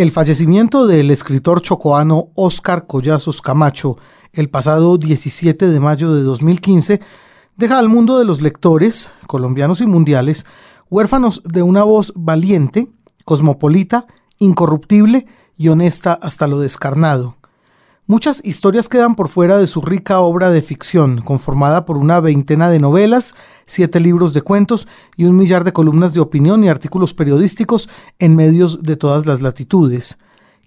El fallecimiento del escritor chocoano Óscar Collazos Camacho el pasado 17 de mayo de 2015 deja al mundo de los lectores, colombianos y mundiales, huérfanos de una voz valiente, cosmopolita, incorruptible y honesta hasta lo descarnado. Muchas historias quedan por fuera de su rica obra de ficción, conformada por una veintena de novelas, siete libros de cuentos y un millar de columnas de opinión y artículos periodísticos en medios de todas las latitudes.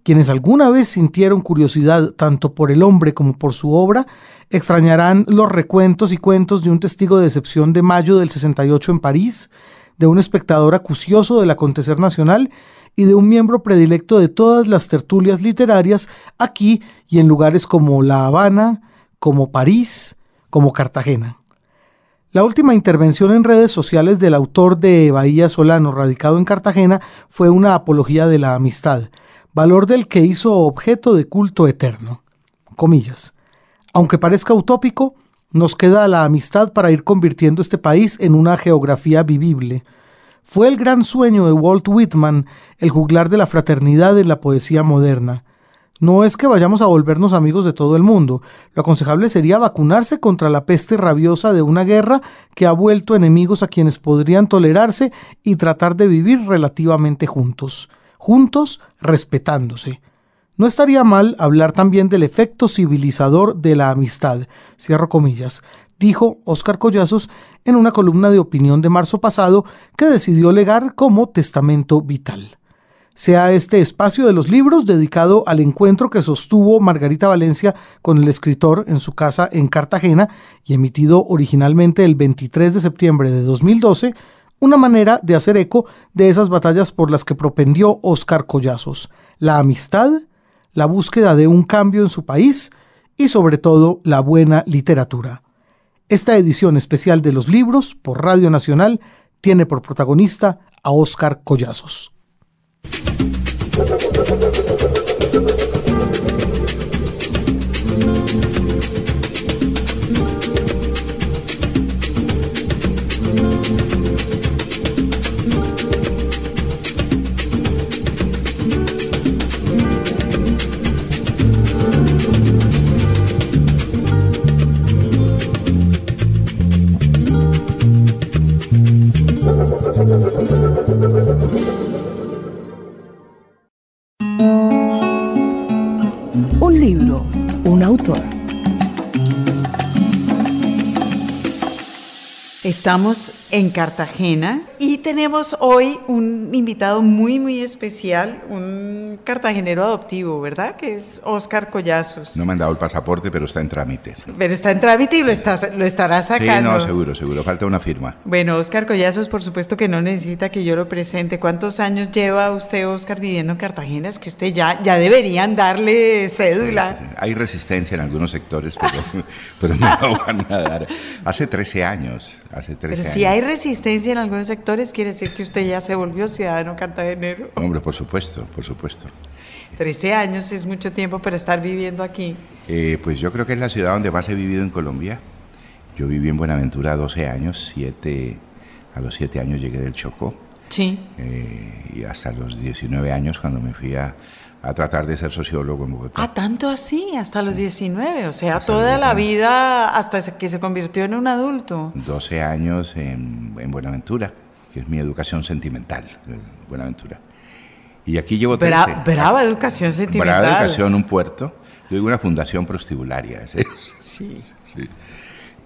Quienes alguna vez sintieron curiosidad tanto por el hombre como por su obra, extrañarán los recuentos y cuentos de un testigo de decepción de mayo del 68 en París, de un espectador acucioso del acontecer nacional y de un miembro predilecto de todas las tertulias literarias aquí y en lugares como La Habana, como París, como Cartagena. La última intervención en redes sociales del autor de Bahía Solano, radicado en Cartagena, fue una apología de la amistad, valor del que hizo objeto de culto eterno. Comillas. Aunque parezca utópico, nos queda la amistad para ir convirtiendo este país en una geografía vivible, fue el gran sueño de Walt Whitman el juglar de la fraternidad en la poesía moderna. No es que vayamos a volvernos amigos de todo el mundo. Lo aconsejable sería vacunarse contra la peste rabiosa de una guerra que ha vuelto enemigos a quienes podrían tolerarse y tratar de vivir relativamente juntos. Juntos, respetándose. No estaría mal hablar también del efecto civilizador de la amistad, cierro comillas, dijo Óscar Collazos en una columna de opinión de marzo pasado que decidió legar como testamento vital. Sea este espacio de los libros dedicado al encuentro que sostuvo Margarita Valencia con el escritor en su casa en Cartagena y emitido originalmente el 23 de septiembre de 2012, una manera de hacer eco de esas batallas por las que propendió Óscar Collazos, la amistad, la búsqueda de un cambio en su país y sobre todo la buena literatura. Esta edición especial de los libros por Radio Nacional tiene por protagonista a Óscar Collazos. Estamos en Cartagena y tenemos hoy un invitado muy, muy especial, un cartagenero adoptivo, ¿verdad? Que es Oscar Collazos. No me han dado el pasaporte, pero está en trámites. Pero está en trámite y lo, lo estará sacando. Sí, no, seguro, seguro. Falta una firma. Bueno, Oscar Collazos, por supuesto que no necesita que yo lo presente. ¿Cuántos años lleva usted, Oscar, viviendo en Cartagena? Es que usted ya, ya deberían darle cédula. Hay resistencia en algunos sectores, pero, pero no lo van a dar. Hace 13 años. Hace 13 pero años. si hay resistencia en algunos sectores, quiere decir que usted ya se volvió ciudadano cartagenero. Hombre, por supuesto, por supuesto. 13 años es mucho tiempo para estar viviendo aquí. Eh, pues yo creo que es la ciudad donde más he vivido en Colombia. Yo viví en Buenaventura 12 años, siete, a los 7 años llegué del Chocó. Sí. Eh, y hasta los 19 años cuando me fui a, a tratar de ser sociólogo en Bogotá. Ah, tanto así, hasta los 19, o sea, toda la vida hasta que se convirtió en un adulto. 12 años en, en Buenaventura, que es mi educación sentimental, Buenaventura. Y aquí llevo 13. Bra brava educación sentimental. Brava educación, un puerto. Yo digo una fundación prostibularia. ¿sí? Sí. sí.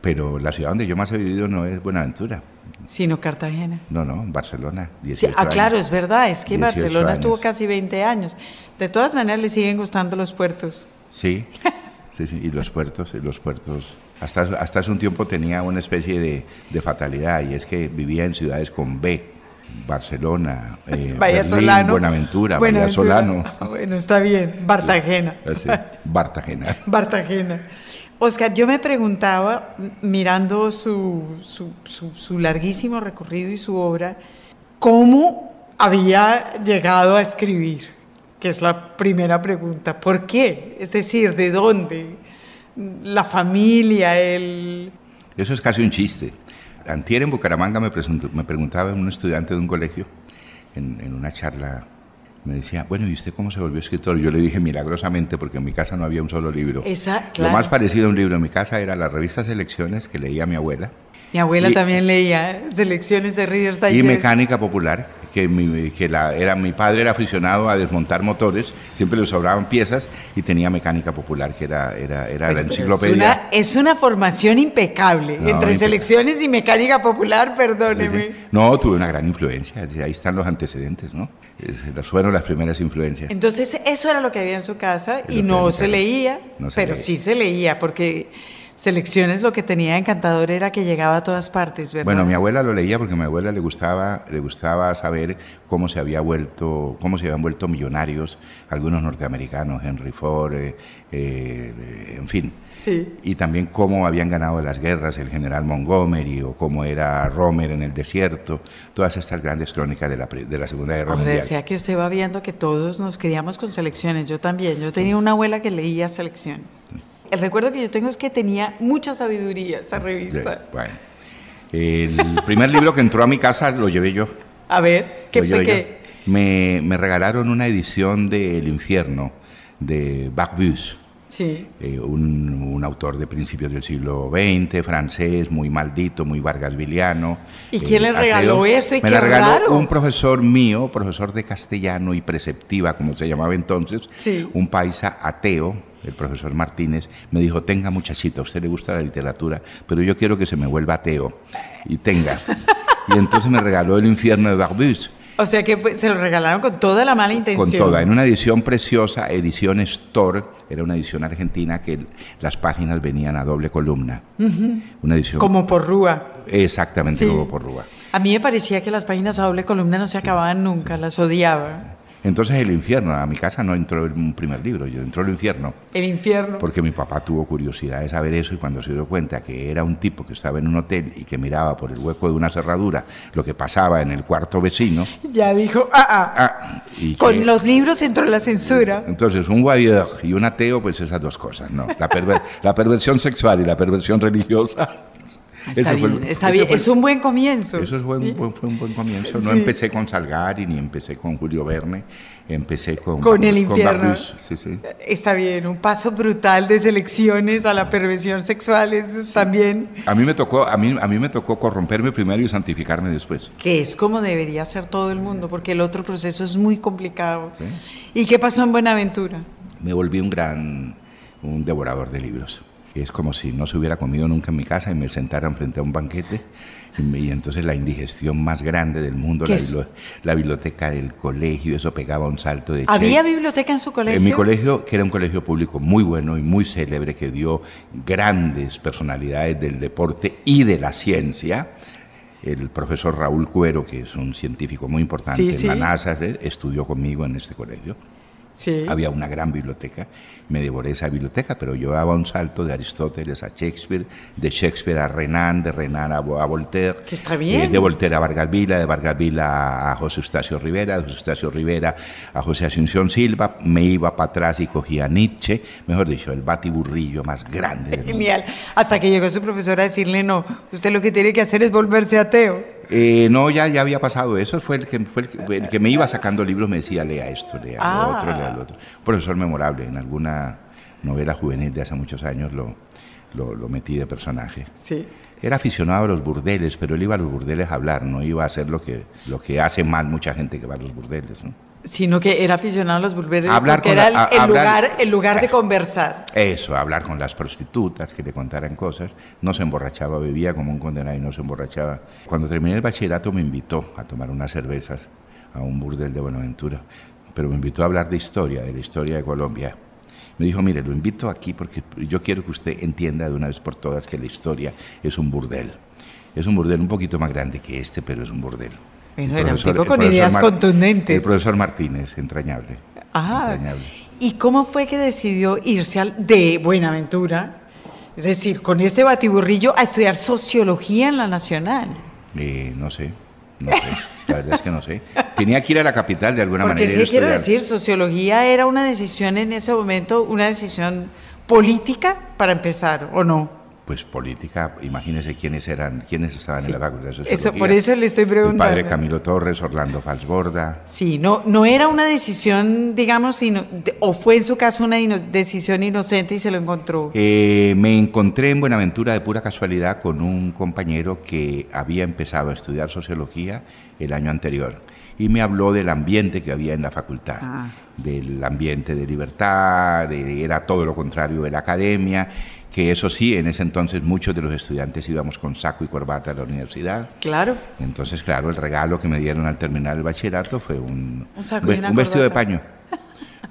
Pero la ciudad donde yo más he vivido no es Buenaventura. Sino Cartagena. No, no, Barcelona. Sí, ah, claro, es verdad, es que Barcelona años. estuvo casi 20 años. De todas maneras, le siguen gustando los puertos. Sí, sí, sí, y los puertos, los puertos. Hasta, hasta hace un tiempo tenía una especie de, de fatalidad y es que vivía en ciudades con B. Barcelona, eh, Berlín, Solano. Buenaventura, Bahía Solano. Bueno, está bien. Bartagena. Sí, Bartagena. Bartagena. Oscar, yo me preguntaba, mirando su, su, su, larguísimo recorrido y su obra, ¿cómo había llegado a escribir? Que es la primera pregunta. ¿Por qué? Es decir, ¿de dónde? La familia, el... Eso es casi un chiste. Antier en Bucaramanga me, me preguntaba un estudiante de un colegio, en, en una charla me decía, bueno, ¿y usted cómo se volvió escritor? Yo le dije milagrosamente, porque en mi casa no había un solo libro. Esa, Lo más parecido a un libro en mi casa era la revista Selecciones que leía mi abuela. Mi abuela también leía Selecciones de Reader's Digest. Y Mecánica Popular, que, mi, que la, era, mi padre era aficionado a desmontar motores, siempre le sobraban piezas y tenía Mecánica Popular, que era, era, era la enciclopedia. Es una, es una formación impecable, no, entre Selecciones y Mecánica Popular, perdóneme. Sí, sí. No, tuve una gran influencia, ahí están los antecedentes, ¿no? Fueron las primeras influencias. Entonces, eso era lo que había en su casa y no se leía, no se pero leía. sí se leía, porque Selecciones lo que tenía encantador era que llegaba a todas partes, ¿verdad? Bueno, mi abuela lo leía porque a mi abuela le gustaba, le gustaba saber cómo se había vuelto, cómo se habían vuelto millonarios algunos norteamericanos, Henry Ford, eh, eh, en fin. Sí. Y también cómo habían ganado las guerras el general Montgomery o cómo era Romer en el desierto, todas estas grandes crónicas de la, de la Segunda Guerra Mundial. decía que usted va viendo que todos nos criamos con selecciones, yo también, yo tenía una abuela que leía selecciones. Sí. El recuerdo que yo tengo es que tenía mucha sabiduría esa revista. Bueno, el primer libro que entró a mi casa lo llevé yo. A ver, ¿qué fue que? Me, me, regalaron una edición de El Infierno de Bacbus. Sí. Eh, un, un, autor de principios del siglo XX, francés, muy maldito, muy vargasviliano. ¿Y quién eh, le regaló eso? ¿Y Me la regaló raro? un profesor mío, profesor de castellano y preceptiva, como se llamaba entonces, sí. un paisa ateo, el profesor Martínez, me dijo, tenga muchachita, a usted le gusta la literatura, pero yo quiero que se me vuelva ateo. Y tenga. y entonces me regaló El infierno de Barbus. O sea que fue, se lo regalaron con toda la mala intención. Con toda, en una edición preciosa, edición Store, era una edición argentina que las páginas venían a doble columna. Uh -huh. Una edición. Como por Rúa. Exactamente, Sí. como por Rúa. A mí me parecía que las páginas a doble columna no se acababan nunca, las odiaba. Entonces el infierno, a mi casa no entró un primer libro, yo entró el infierno. El infierno. Porque mi papá tuvo curiosidad de saber eso y cuando se dio cuenta que era un tipo que estaba en un hotel y que miraba por el hueco de una cerradura lo que pasaba en el cuarto vecino. Ya dijo, ah, ah. ah y Con que- los libros entró la censura. Entonces, un voyeur y un ateo, pues esas dos cosas, ¿no? La, perver- la perversión sexual y la perversión religiosa. Está Eso fue- bien, está eso bien. fue- Es un buen comienzo. Eso fue un, buen- fue un buen comienzo. No Sí. empecé con Salgari ni empecé con Julio Verne, empecé con, Con el infierno. Barbus, sí, sí. Está bien, un paso brutal de selecciones a la perversión sexual es también A mí me tocó, a mí, a mí me tocó corromperme primero y santificarme después. que es como debería ser todo el mundo, porque el otro proceso es muy complicado. ¿Y qué pasó en Buenaventura? Me volví un gran, un devorador de libros. Es como si no se hubiera comido nunca en mi casa y me sentaran frente a un banquete. Y, me- y entonces la indigestión más grande del mundo, ¿Qué la, bibli- la biblioteca del colegio, eso pegaba un salto de ¿Había che- biblioteca en su colegio? En mi colegio, que era un colegio público muy bueno y muy célebre, que dio grandes personalidades del deporte y de la ciencia, el profesor Raúl Cuero, que es un científico muy importante Sí, en sí. la NASA, eh, estudió conmigo en este colegio. Sí. Había una gran biblioteca, me devoré esa biblioteca, pero yo daba un salto de Aristóteles a Shakespeare, de Shakespeare a Renan, de Renan a, Vo- a Voltaire, Que está bien. eh, de Voltaire a Vargas Vila, de Vargas Vila a José Eustacio Rivera, de José Eustacio Rivera a José Asunción Silva, me iba para atrás y cogía Nietzsche, mejor dicho, el batiburrillo más grande del mundo. Genial. Hasta que llegó su profesora a decirle, no, usted lo que tiene que hacer es volverse ateo. Eh, no, ya, ya había pasado eso. Fue el que, fue el que, el que me iba sacando libros, me decía, lea esto, lea Ah. lo otro, lea lo otro. Un profesor memorable. En alguna novela juvenil de hace muchos años lo, lo, lo metí de personaje. Sí. Era aficionado a los burdeles, pero él iba a los burdeles a hablar, no iba a hacer lo que, lo que hace mal mucha gente que va a los burdeles. ¿no? Sino que era aficionado a los burbeles Hablar porque era la- el, a- el hablar- lugar, el lugar de conversar. Eso, hablar con las prostitutas, que le contaran cosas. No se emborrachaba, bebía como un condenado y no se emborrachaba. Cuando terminé el bachillerato me invitó a tomar unas cervezas a un burdel de Buenaventura, pero me invitó a hablar de historia, de la historia de Colombia. Me dijo, mire, lo invito aquí porque yo quiero que usted entienda de una vez por todas que la historia es un burdel. Es un burdel un poquito más grande que este, pero es un burdel. Bueno, era un tipo con ideas Mar- contundentes. El profesor Martínez, entrañable. Ah, entrañable. ¿y cómo fue que decidió irse al, de Buenaventura? Es decir, con este batiburrillo a estudiar sociología en la Nacional. Eh, no sé, no sé, la verdad es que no sé. Tenía que ir a la capital de alguna Porque manera. es que quiero decir, sociología era una decisión en ese momento, una decisión política para empezar, ¿o no? Pues política, imagínese quiénes eran, quiénes estaban en la Facultad de Sociología. Eso, por eso le estoy preguntando. El padre Camilo Torres, Orlando Falsborda. Sí, no, no era una decisión, digamos, o fue en su caso una decisión inocente y se lo encontró. Eh, me encontré en Buenaventura de pura casualidad con un compañero que había empezado a estudiar sociología el año anterior y me habló del ambiente que había en la facultad, ah. del ambiente de libertad, de, era todo lo contrario de la academia que eso sí, en ese entonces muchos de los estudiantes íbamos con saco y corbata a la universidad. Claro. Entonces, claro, el regalo que me dieron al terminar el bachillerato fue un, un, vestido de paño.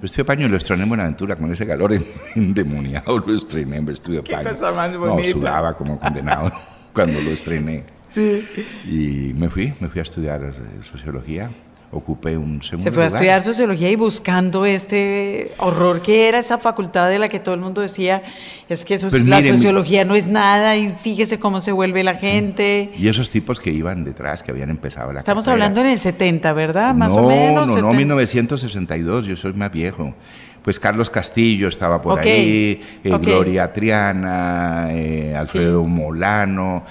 Vestido de paño lo estrené en Buenaventura con ese calor endemoniado, lo estrené en vestido de paño. Cosa más no, sudaba como condenado cuando lo estrené. Sí. Y me fui, me fui a estudiar eh, sociología ocupé un segundo Se fue a estudiar sociología y buscando este horror que era esa facultad de la que todo el mundo decía, es que eso, pues la sociología no es nada y fíjese cómo se vuelve la gente. Y esos tipos que iban detrás, que habían empezado la Estamos hablando en el 70, ¿verdad? Más o menos. No, no, 1962, yo soy más viejo pues Carlos Castillo estaba por ahí, eh, Gloria Triana, eh, Alfredo Molano,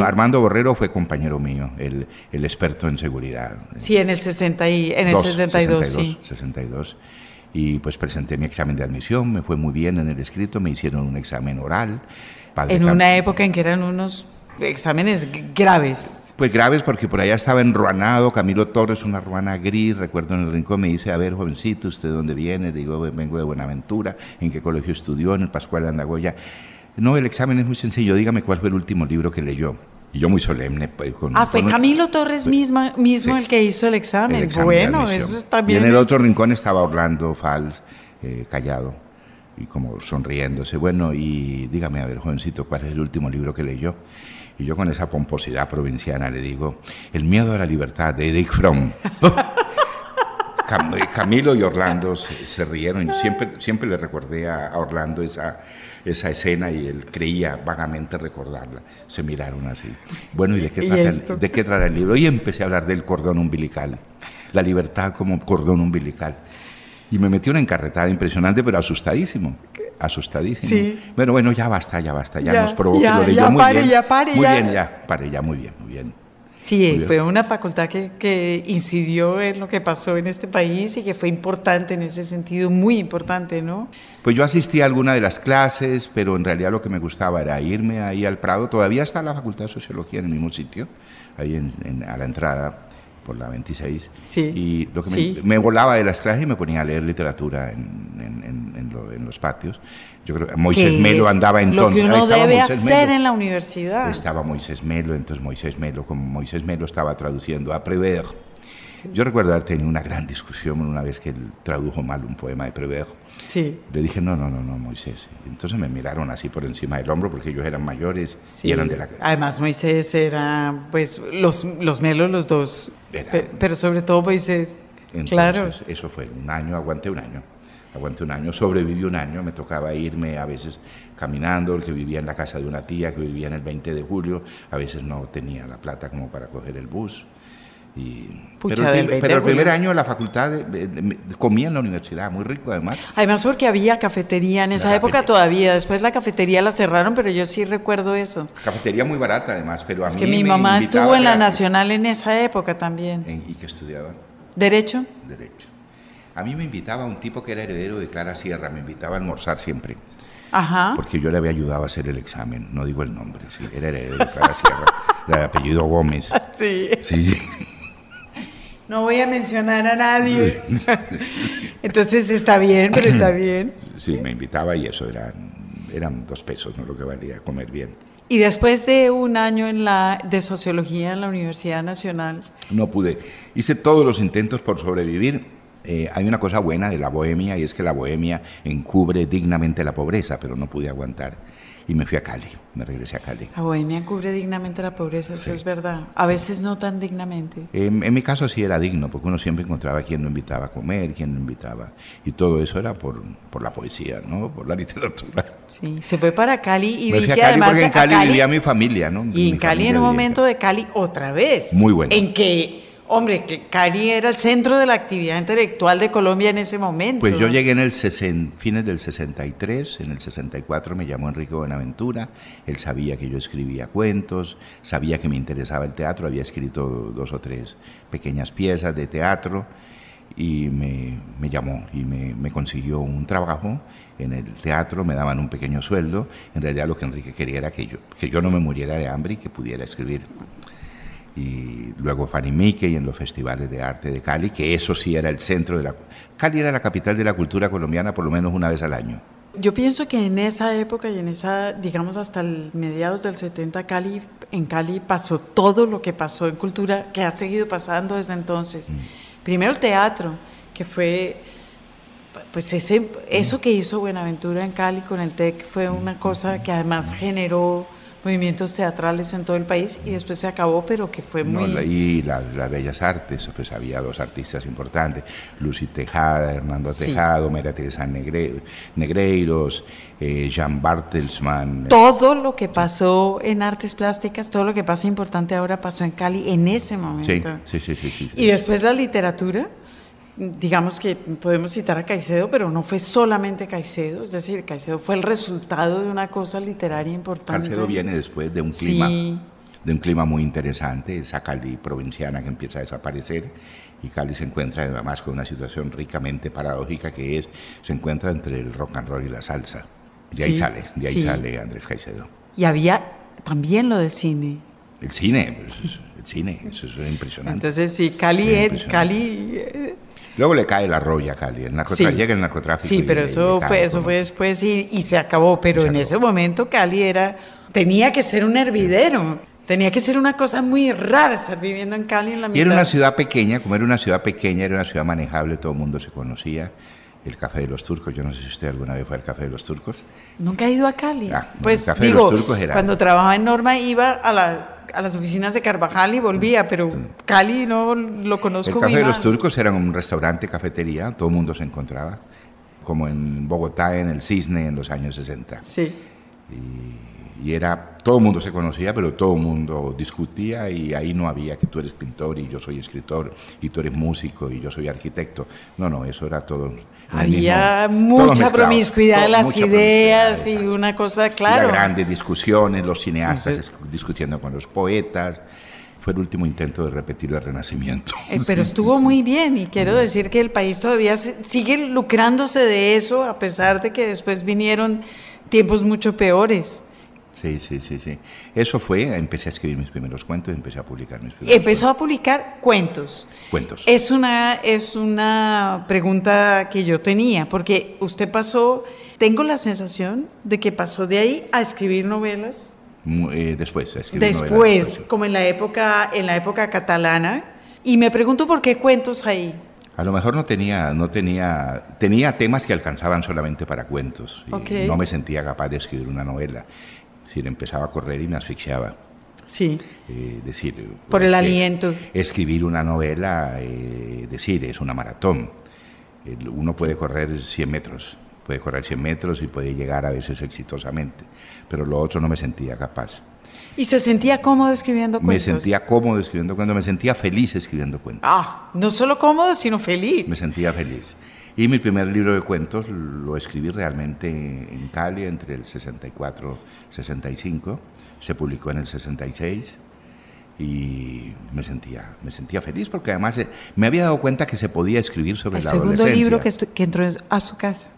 Armando Borrero fue compañero mío, el, experto en seguridad. Sí, en el, 60 y, en el 62, 62, sí. 62. Y pues presenté mi examen de admisión, me fue muy bien en el escrito, me hicieron un examen oral. en una época en que eran unos exámenes graves. Pues graves porque por allá estaba enruanado Camilo Torres, una ruana gris, recuerdo en el rincón, me dice, a ver, jovencito, ¿usted de dónde viene? Digo, vengo de Buenaventura, ¿en qué colegio estudió? En el Pascual de Andagoya. No, el examen es muy sencillo, dígame cuál fue el último libro que leyó. Y yo muy solemne. Pues, con, ah, fue Camilo Torres mismo el que hizo el examen. bueno, eso está bien. Y en el otro rincón estaba Orlando Fals, eh, callado y como sonriéndose. Bueno, y dígame, a ver, jovencito, ¿cuál es el último libro que leyó? Y yo con esa pomposidad provinciana le digo, El miedo a la libertad de Eric Fromm. Camilo y Orlando se, rieron. Siempre, siempre le recordé a, Orlando esa, esa escena y él creía vagamente recordarla. Se miraron así. Bueno, ¿y de qué, trata, el, de qué trata el libro? Y empecé a hablar del cordón umbilical. La libertad como cordón umbilical. Y me metí una encarretada impresionante, pero asustadísimo asustadísimo. Sí. Bueno, bueno, ya basta, ya basta, ya, nos provocó, ya, lo ya muy pare, bien. Ya pare, muy ya. bien, ya, pare, ya, muy bien, muy bien. Sí, fue una facultad que, que, incidió en lo que pasó en este país y que fue importante en ese sentido, muy importante, ¿no? Pues yo asistí a alguna de las clases, pero en realidad lo que me gustaba era irme ahí al Prado. Todavía está la Facultad de Sociología en el mismo sitio, ahí en, a la entrada por la 26. Sí. Y lo que me, volaba de las clases y me ponía a leer literatura en, en los patios. Yo creo que Moisés Melo andaba entonces. Lo que uno debe hacer en la universidad. Estaba Moisés Melo, entonces Moisés Melo, como Moisés Melo estaba traduciendo a Prever. Yo recuerdo haber tenido una gran discusión una vez que él tradujo mal un poema de Prever. Sí. Le dije, no, no, no, no, Moisés. Entonces me miraron así por encima del hombro porque ellos eran mayores y eran de la... Además, Moisés era, pues, los, los Melos, los dos. Pero, sobre todo Moisés. Entonces, claro. Eso fue un año, aguanté un año aguanté un año, sobreviví un año, me tocaba irme a veces caminando, el que vivía en la casa de una tía que vivía en el 20 de julio, a veces no tenía la plata como para coger el bus. Y, pero, el, primer año la facultad comía en la universidad, muy rico además. Además porque había cafetería en esa época todavía, después la cafetería la cerraron, pero yo sí recuerdo eso. Cafetería muy barata además, pero a es que mi mamá estuvo en la Nacional en esa época también. ¿Y qué estudiaba? Derecho. Derecho. A mí me invitaba un tipo que era heredero de Clara Sierra, me invitaba a almorzar siempre. Ajá. Porque yo le había ayudado a hacer el examen, no digo el nombre, sí, era heredero de Clara Sierra, de apellido Gómez. Sí. Sí. No voy a mencionar a nadie. Entonces está bien, pero está bien. Sí, me invitaba y eso eran, eran dos pesos, no lo que valía comer bien. Y después de un año en la, de sociología en la Universidad Nacional. No pude. Hice todos los intentos por sobrevivir eh, hay una cosa buena de la bohemia y es que la bohemia encubre dignamente la pobreza, pero no pude aguantar y me fui a Cali, me regresé a Cali. La bohemia encubre dignamente la pobreza, eso es verdad. A veces no tan dignamente. en mi caso sí era digno, porque uno siempre encontraba quien lo invitaba a comer, quien lo invitaba. Y todo eso era por, por la poesía, ¿no? Por la literatura. Sí, se fue para Cali y me vi fui que a Cali porque en Cali, vivía mi familia, ¿no? Y en Cali en un momento de Cali otra vez. Muy bueno. En que Hombre, que Cali era el centro de la actividad intelectual de Colombia en ese momento. Pues yo llegué en el fines del 63, en el 64 me llamó Enrique Buenaventura, él sabía que yo escribía cuentos, sabía que me interesaba el teatro, había escrito dos o tres pequeñas piezas de teatro y me, llamó y me, consiguió un trabajo en el teatro, me daban un pequeño sueldo, en realidad lo que Enrique quería era que yo, que yo no me muriera de hambre y que pudiera escribir y luego Fanny Mickey en los festivales de arte de Cali, que eso sí era el centro de la... Cali era la capital de la cultura colombiana por lo menos una vez al año. Yo pienso que en esa época y en esa, digamos, hasta el mediados del 70, Cali, en Cali pasó todo lo que pasó en cultura, que ha seguido pasando desde entonces. Mm. Primero el teatro, que fue, pues ese, eso que hizo Buenaventura en Cali con el TEC fue una mm. cosa que además generó movimientos teatrales en todo el país y después se acabó, pero que fue muy... No, y las Bellas Artes, pues había dos artistas importantes, Lucy Tejada, Hernando Tejado, Mera Teresa Negreiros, eh, Jean Bartelsman. Todo lo que pasó en artes plásticas, todo lo que pasa importante ahora pasó en Cali en ese momento. sí, sí, sí. sí, y después la literatura digamos que podemos citar a Caicedo, pero no fue solamente Caicedo, es decir, Caicedo fue el resultado de una cosa literaria importante. Caicedo viene después de un clima, de un clima muy interesante, esa Cali provinciana que empieza a desaparecer y Cali se encuentra además con una situación ricamente paradójica que es, se encuentra entre el rock and roll y la salsa. De ahí sale, de ahí sale Andrés Caicedo. Y había también lo del cine. El cine, pues, el cine, eso es impresionante. Entonces sí, Cali, Cali eh, Luego le cae la roya a Cali, el narcotráfico, llega el narcotráfico. Sí, pero eso, fue, eso fue después y, se acabó. Pero en ese momento Cali era, tenía que ser un hervidero. Tenía que ser una cosa muy rara estar viviendo en Cali en la mitad. Y era una ciudad pequeña, como era una ciudad pequeña, era una ciudad manejable, todo el mundo se conocía. El Café de los Turcos, yo no sé si usted alguna vez fue al Café de los Turcos. Nunca he ido a Cali. Ah, pues digo, cuando trabajaba en Norma iba a la a las oficinas de Carvajal y volvía, pero Cali no lo conozco El Café de los Turcos era un restaurante, cafetería, todo el mundo se encontraba, como en Bogotá, en el Cisne, en los años 60. Sí. Y, era, todo el mundo se conocía, pero todo el mundo discutía y ahí no había que tú eres pintor y yo soy escritor y tú eres músico y yo soy arquitecto. No, no, eso era todo había mucha promiscuidad en las ideas y una cosa, claro. grandes discusiones, los cineastas discutiendo con los poetas. Fue el último intento de repetir el Renacimiento. Eh, pero estuvo muy bien y quiero decir que el país todavía sigue lucrándose de eso a pesar de que después vinieron tiempos mucho peores. Sí, sí, sí, sí. Eso fue, empecé a escribir mis primeros cuentos, empecé a publicar mis primeros Empezó a publicar cuentos. Cuentos. Es una, es una pregunta que yo tenía, porque usted pasó, tengo la sensación de que pasó de ahí a escribir novelas. Eh, después, a escribir Después, como en la época, en la época catalana, y me pregunto por qué cuentos ahí. A lo mejor no tenía, no tenía, tenía temas que alcanzaban solamente para cuentos. Y No me sentía capaz de escribir una novela decir, empezaba a correr y me asfixiaba. Sí. Eh, decir, Por el aliento. Escribir una novela, eh, decir, es una maratón. uno puede correr 100 metros, puede correr 100 metros y puede llegar a veces exitosamente, pero lo otro no me sentía capaz. ¿Y se sentía cómodo escribiendo cuentos? Me sentía cómodo escribiendo cuentos, me sentía feliz escribiendo cuentos. Ah, no solo cómodo, sino feliz. Me sentía feliz. Y mi primer libro de cuentos lo escribí realmente en Cali entre el 64 65, se publicó en el 66 y me sentía, me sentía feliz porque además eh, me había dado cuenta que se podía escribir sobre la adolescencia. ¿El segundo libro que, que, entró a su casa?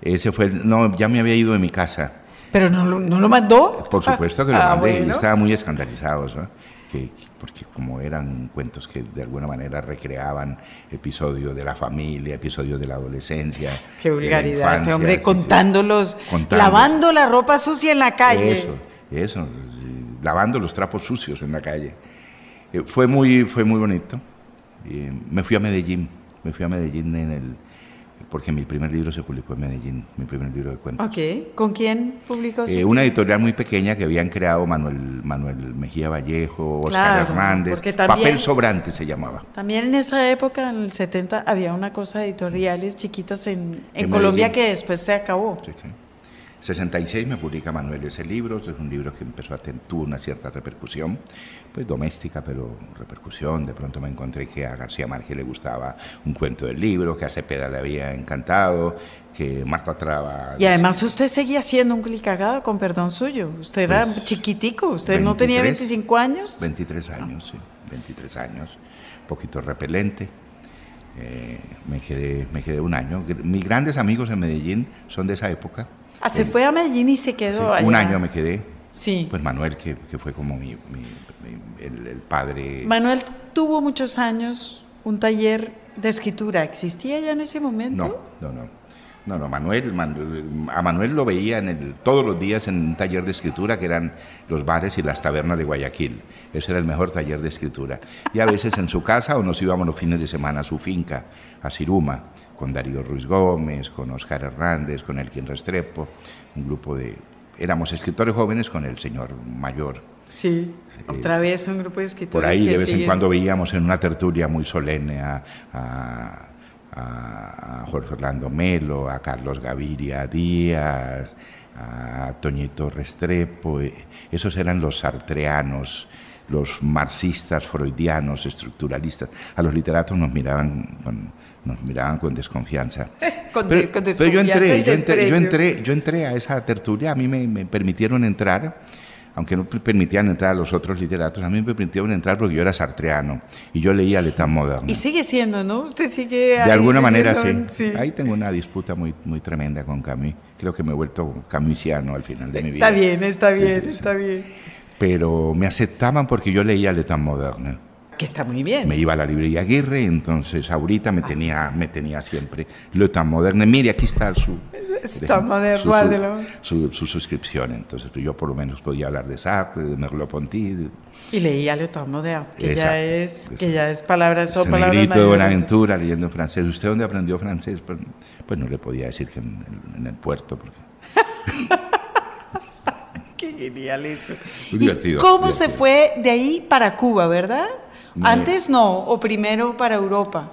Ese fue, no, ya me había ido de mi casa. ¿Pero no, no lo mandó? Por supuesto que lo ah, mandé y estaba muy escandalizado. ¿no? Porque como eran cuentos que de alguna manera recreaban episodios de la familia, episodios de la adolescencia. Qué vulgaridad, este hombre contándolos, lavando la ropa sucia en la calle. Eso, eso, lavando los trapos sucios en la calle. Eh, fue, muy, fue muy bonito. me fui a Medellín, me fui a Medellín en el porque mi primer libro se publicó en Medellín, mi primer libro de cuentos. Ok, ¿con quién publicó? Eh, una editorial muy pequeña que habían creado Manuel, Manuel Mejía Vallejo, Oscar Hernández, Papel Sobrante se llamaba. También en esa época, en el 70, había una cosa de editoriales chiquitas en, en, Colombia que después se acabó. Sí, sí. 66 me publica Manuel ese libro, es un libro que empezó a tener, tuvo una cierta repercusión, pues doméstica, pero repercusión. De pronto me encontré que a García Márquez le gustaba un cuento del libro, que a Cepeda le había encantado, que Marta Traba... Y además usted seguía siendo un clicagado, con perdón suyo. Usted era Pues, chiquitico, usted no tenía 23, 25 años. 23 años, sí, 23 años, poquito repelente. Eh, me, quedé, me quedé un año. Mis grandes amigos en Medellín son de esa época. Ah, se fue a Medellín y se Sí, quedó allá. un año me quedé. Sí. Pues Manuel, que, que fue como mi, mi- mi- el, el padre. Manuel tuvo muchos años un taller de escritura. ¿Existía ya en ese momento? No, no, no. No, no, Manuel, Man- a Manuel lo veía en el, todos los días en un taller de escritura que eran los bares y las tabernas de Guayaquil. Ese era el mejor taller de escritura. Y a veces en su casa o nos íbamos los fines de semana a su finca, a Siruma, con Darío Ruiz Gómez, con Oscar Hernández, con Elkin Restrepo, un grupo de... Éramos escritores jóvenes con el señor mayor. Sí. Otra vez un grupo de escritores Por ahí que de vez en cuando veíamos en una tertulia muy solemne a, a- a- Jorge Orlando Melo, a Carlos Gaviria Díaz, a Toñito Restrepo. eh, Esos eran los sartreanos, los marxistas, freudianos, estructuralistas. A los literatos nos miraban con, nos miraban con desconfianza. Con de- con yo desconfianza entré, y yo entré, yo desprecio. entré, yo entré a esa tertulia, a mí me, me permitieron entrar, aunque no permitían entrar a los otros literatos, a mí me permitieron entrar porque yo era sartreano y yo leía L'État moderne. Y sigue siendo, ¿no? Usted sigue De ahí alguna manera sí. viviendo- Ahí tengo una disputa muy, muy tremenda con Camus. Creo que me he vuelto camusiano al final de mi vida. Está bien, está Sí, bien, sí, sí. está bien. Pero me aceptaban porque yo leía L'État moderne. Que está muy bien. Me iba a la librería Aguirre, entonces ahorita me tenía, me tenía siempre L'État moderne. Mire, aquí está su, Está moderno, su- su, su suscripción. Entonces pues, yo por lo menos podía hablar de Sartre, de Merleau-Ponty, Y leía Le Temps moderne, que ya Exacto, es, que ya es palabras, son palabras negrito de. Buenaventura leyendo en francés. ¿Usted dónde aprendió francés? Pues, pues no le podía decir que en, en el puerto. Porque... Qué genial eso. Muy ¿Y divertido, cómo se divertido. fue de ahí para Cuba, verdad? Me- Antes no, o primero para Europa,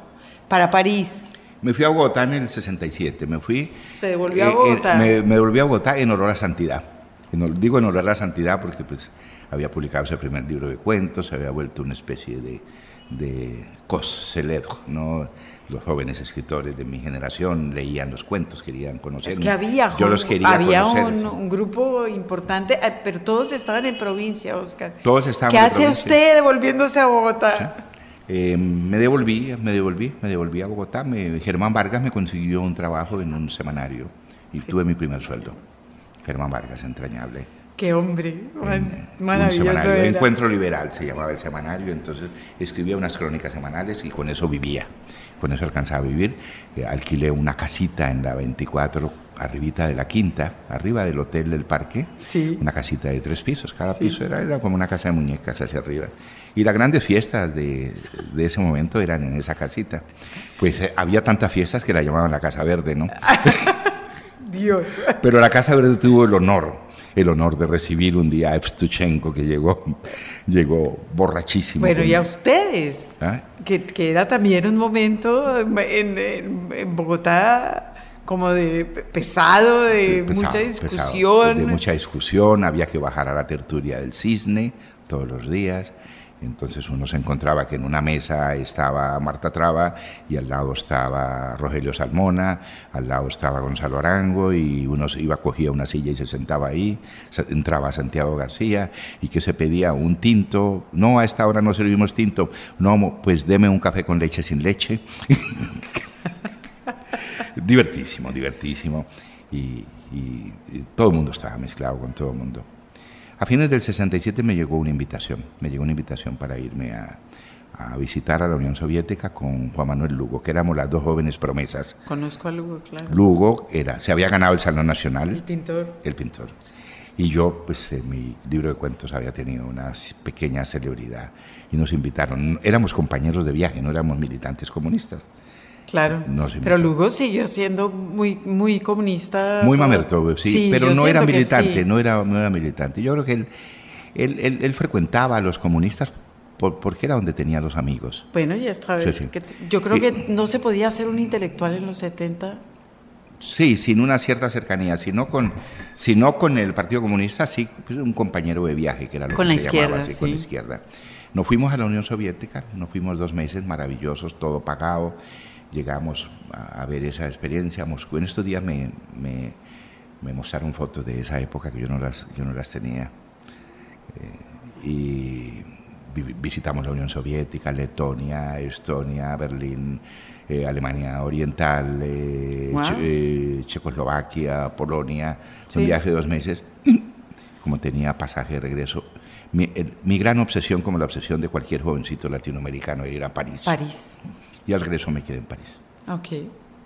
para París. Me fui a Bogotá en el 67. Me fui. Se devolvió a eh, eh, Bogotá. me, me devolví a Bogotá en honor a la santidad. En digo en honor a la santidad porque pues había publicado ese primer libro de cuentos, se había vuelto una especie de, de cos célèbre, ¿no? Los jóvenes escritores de mi generación leían los cuentos, querían conocer. Es que había, Yo los quería había conocer. un, grupo importante, eh, pero todos estaban en provincia, Oscar. Todos estaban ¿Qué en hace provincia. usted devolviéndose a Bogotá? Eh, me devolví, me devolví, me devolví a Bogotá. Me- Germán Vargas me consiguió un trabajo en un semanario y tuve mi primer sueldo. Germán Vargas, entrañable. Qué hombre, más un maravilloso era. Encuentro Liberal se llamaba el semanario, entonces escribía unas crónicas semanales y con eso vivía, con eso alcanzaba a vivir. Eh, alquilé una casita en la 24, arribita de la quinta, arriba del hotel del parque, Sí. una casita de tres pisos, cada Sí. piso era, era como una casa de muñecas hacia arriba. Y las grandes fiestas de, de ese momento eran en esa casita. Pues eh, había tantas fiestas que la llamaban la Casa Verde, ¿no? Dios. Pero la Casa Verde tuvo el honor, el honor de recibir un día a Evstuchenko, que llegó, llegó borrachísimo. Bueno, y a ustedes, ¿Ah? que, que era también un momento en, en- en Bogotá como de pe- pesado, de pesado, mucha pesado, discusión. de mucha discusión, había que bajar a la tertulia del cisne todos los días. Entonces uno se encontraba que en una mesa estaba Marta Traba y al lado estaba Rogelio Salmona, al lado estaba Gonzalo Arango y uno iba, cogía una silla y se sentaba ahí, entraba Santiago García y que se pedía un tinto, no a esta hora no servimos tinto, no, pues deme un café con leche sin leche. divertísimo, divertísimo. Y- y todo el mundo estaba mezclado con todo el mundo. A fines del 67 me llegó una invitación, me llegó una invitación para irme a, a visitar a la Unión Soviética con Juan Manuel Lugo, que éramos las dos jóvenes promesas. Conozco a Lugo, claro. Lugo era, se había ganado el Salón El Nacional, pintor. el pintor. Y yo, pues en mi libro de cuentos había tenido una pequeña celebridad y nos invitaron. Éramos compañeros de viaje, no éramos militantes comunistas. Claro. No pero. Lugo siguió siendo muy, muy comunista. Muy mamerto, sí, pero yo no era militante, sí. no era, no era militante. Yo creo que él, él, él- él frecuentaba a los comunistas por- porque era donde tenía los amigos. Bueno, ya está. Sí, sí. que yo creo Y- que no se podía ser un intelectual en los 70. Sí, sin una cierta cercanía, sino con, sino con el Partido Comunista, sí, pues, un compañero de viaje, que era lo con que la se izquierda, llamaba así, con la sí. izquierda. Nos fuimos a la Unión Soviética, nos fuimos dos meses maravillosos, todo pagado. Llegamos a, a ver esa experiencia a Moscú. En estos días me, me, me mostraron fotos de esa época que yo no las, yo no las tenía. Eh, y vi- visitamos la Unión Soviética, Letonia, Estonia, Berlín, eh, Alemania Oriental, eh, Wow. Che- eh, Checoslovaquia, Polonia. Sí. Un viaje de dos meses. Como tenía pasaje de regreso. Mi, el- mi gran obsesión, como la obsesión de cualquier jovencito latinoamericano, era ir a París. París. Y al regreso me quedé en París. Ok.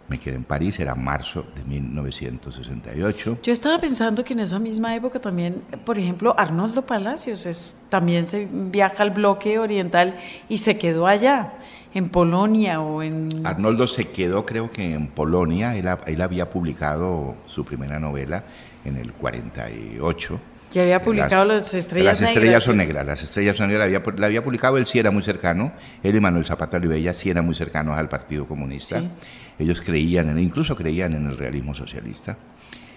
Me quedé en París, era marzo de 1968. Yo estaba pensando que en esa misma época también, por ejemplo, Arnoldo Palacios es, también se viaja al bloque oriental y se quedó allá, en Polonia o en... Arnoldo se quedó, creo que en Polonia. Él, él había publicado su primera novela en el 48. Ya había publicado Las Estrellas Las estrellas Negras. son negras. Las estrellas son negras. La había, la había publicado, él sí era muy cercano. Él y Manuel Zapata Olivella sí eran muy cercanos al Partido Comunista. Sí. Ellos creían, en, incluso creían en el realismo socialista.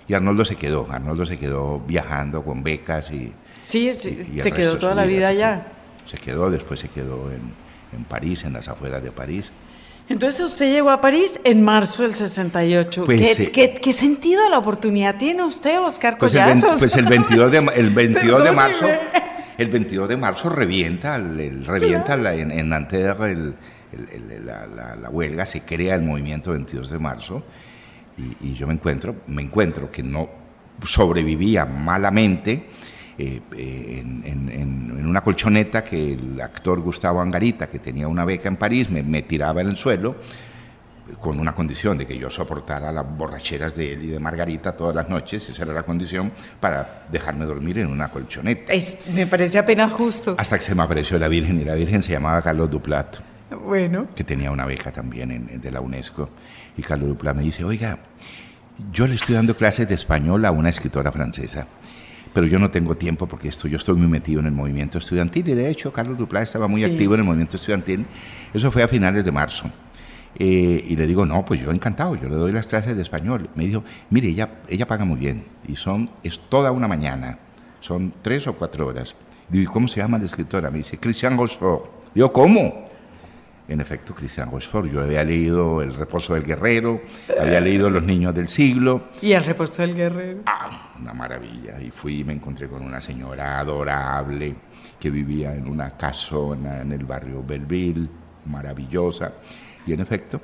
Y Arnoldo se quedó. Arnoldo se quedó viajando con becas y, Sí, es- y- y el se quedó toda la vida allá. Se quedó, después se quedó en, en París, en las afueras de París. Entonces usted llegó a París en marzo del 68. Pues, ¿Qué, eh, qué- qué sentido la oportunidad tiene usted, Oscar Pues el, pues el 22 de, el 22 de marzo, el 22 de marzo revienta, el, el- revienta la- en, en Nanterre el- el- el- la, la- la huelga, se crea el movimiento 22 de marzo y, y yo me encuentro, me encuentro que no sobrevivía malamente eh, eh, en, en- en- una colchoneta que el actor Gustavo Angarita, que tenía una beca en París, me, me tiraba en el suelo con una condición de que yo soportara las borracheras de él y de Margarita todas las noches, esa era la condición para dejarme dormir en una colchoneta. Es- me parece apenas justo. Hasta que se me apareció la Virgen y la Virgen se llamaba Carlos Duplat, Bueno, que tenía una beca también en- de la UNESCO. Y Carlos Duplat me dice, oiga, yo le estoy dando clases de español a una escritora francesa, pero yo no tengo tiempo porque esto, yo estoy muy metido en el movimiento estudiantil y de hecho Carlos Duplat estaba muy Sí. activo en el movimiento estudiantil. Eso fue a finales de marzo. Eh, y le digo, no, pues yo encantado, yo le doy las clases de español. Me dijo, mire, ella, ella paga muy bien y son, es toda una mañana, son tres o cuatro horas. Digo, ¿y cómo se llama la escritora? Me dice, Christian Rochefort. Digo, ¿cómo? En efecto, Christian Rochefort. Yo había leído El reposo del guerrero, había leído Los niños del siglo. y el reposo del guerrero. ¡Ah! Una maravilla. Y fui y me encontré con una señora adorable que vivía en una casona en el barrio Belleville, maravillosa. Y en efecto,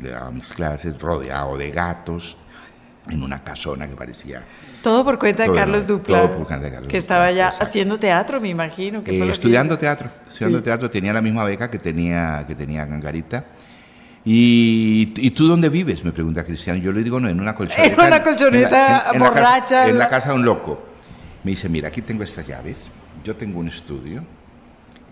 le daba mis clases rodeado de gatos en una casona que parecía Todo por cuenta de Todo, Carlos todo Dupla, por cuenta de Carlos que estaba Dupla, ya exacto. haciendo teatro, me imagino. que Eh, que estudiando teatro, estudiando Sí. teatro, tenía la misma beca que tenía, que tenía Gangarita. Y, ¿Y tú dónde vives? Me pregunta Cristiano. Yo le digo, no, en una colchoneta. En una colchoneta la borracha, en la la- casa de un loco. Me dice, mira, aquí tengo estas llaves. Yo tengo un estudio.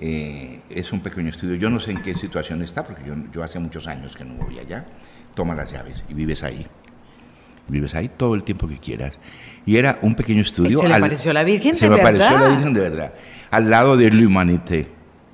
eh, es un pequeño estudio. Yo no sé en qué situación está, porque yo, yo hace muchos años que no voy allá. Toma las llaves y vives ahí. Vives ahí todo el tiempo que quieras. Y era un pequeño estudio. se le apareció la Virgen Se de me apareció verdad. la Virgen de verdad. Al lado de L'Humanité.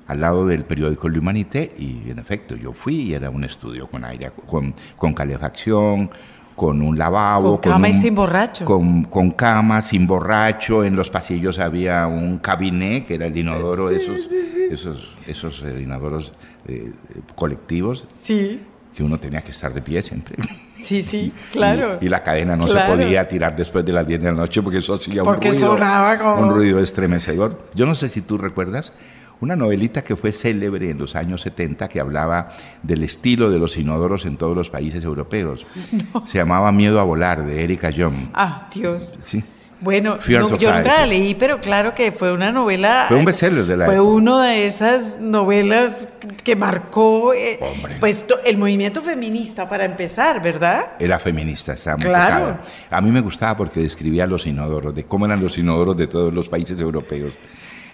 Al lado del periódico L'Humanité. Y en efecto, yo fui y era un estudio con aire, con, con calefacción, con un lavabo. Con cama y un- sin borracho. Con, con cama, sin borracho. En los pasillos había un cabinet, que era el inodoro esos, esos, esos eh, inodoros eh, colectivos, Sí, que uno tenía que estar de pie siempre. Sí, sí, claro. Y, y la cadena no Claro. se podía tirar después de las 10 de la noche porque eso hacía un Porque ruido. sonaba como- Un ruido estremecedor. Yo no sé si tú recuerdas una novelita que fue célebre en los años 70 que hablaba del estilo de los inodoros en todos los países europeos. Se llamaba Miedo a volar, de Erika Young. Ah, Dios. Sí. Bueno, no, yo nunca la leí, pero claro que fue una novela. Fue un bestseller de la Fue época. uno de esas novelas que marcó eh, pues to- el movimiento feminista para empezar, ¿verdad? Era feminista, estaba muy Claro. A mí me gustaba porque describía los inodoros, de cómo eran los inodoros de todos los países europeos.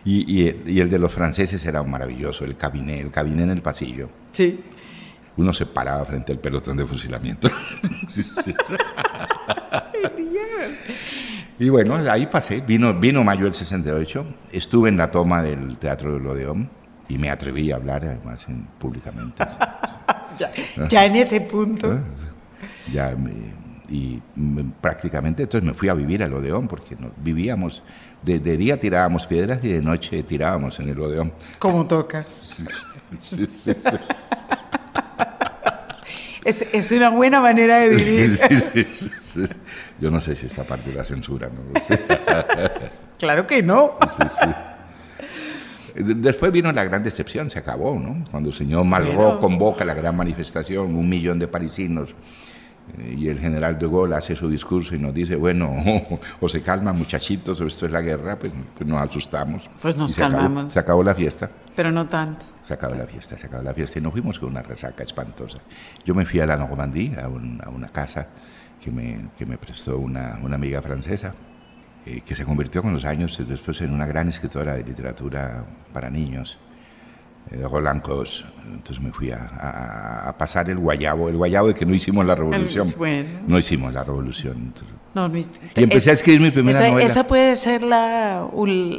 Y, y- y el de los franceses era maravilloso, el cabinet, el cabinet en el pasillo. Sí. Uno se paraba frente al pelotón de fusilamiento. y bueno, ahí pasé. Vino, vino mayo del 68. Estuve en la toma del Teatro del Odeón y me atreví a hablar además en- públicamente. Ya, ya en ese punto. Ya me- y prácticamente entonces me fui a vivir al Odeón porque nos vivíamos, de, día tirábamos piedras y de noche tirábamos en el Odeón. Como toca. es, es, una buena manera de vivir. Yo no sé si esta parte de la censura, ¿no? claro que no. Después vino la gran decepción, se acabó, ¿no? Cuando el señor Malraux convoca la gran manifestación, un millón de parisinos y el general de Gaulle hace su discurso y nos dice, bueno, o se calman muchachitos, o esto es la guerra, pues, pues nos asustamos. Pues nos calmamos. se acabó la fiesta. Pero no tanto. Se acabó la fiesta, se acabó la fiesta y nos fuimos con una resaca espantosa. Yo me fui a la Normandía, a, a una casa que me, que me prestó una, una amiga francesa, eh, que se convirtió con los años después en una gran escritora de literatura para niños de eh, Rolancos. Entonces me fui a, pasar el guayabo, el guayabo de que no hicimos la revolución. No hicimos la revolución. y empecé a escribir mi primera esa, novela. Esa puede ser la,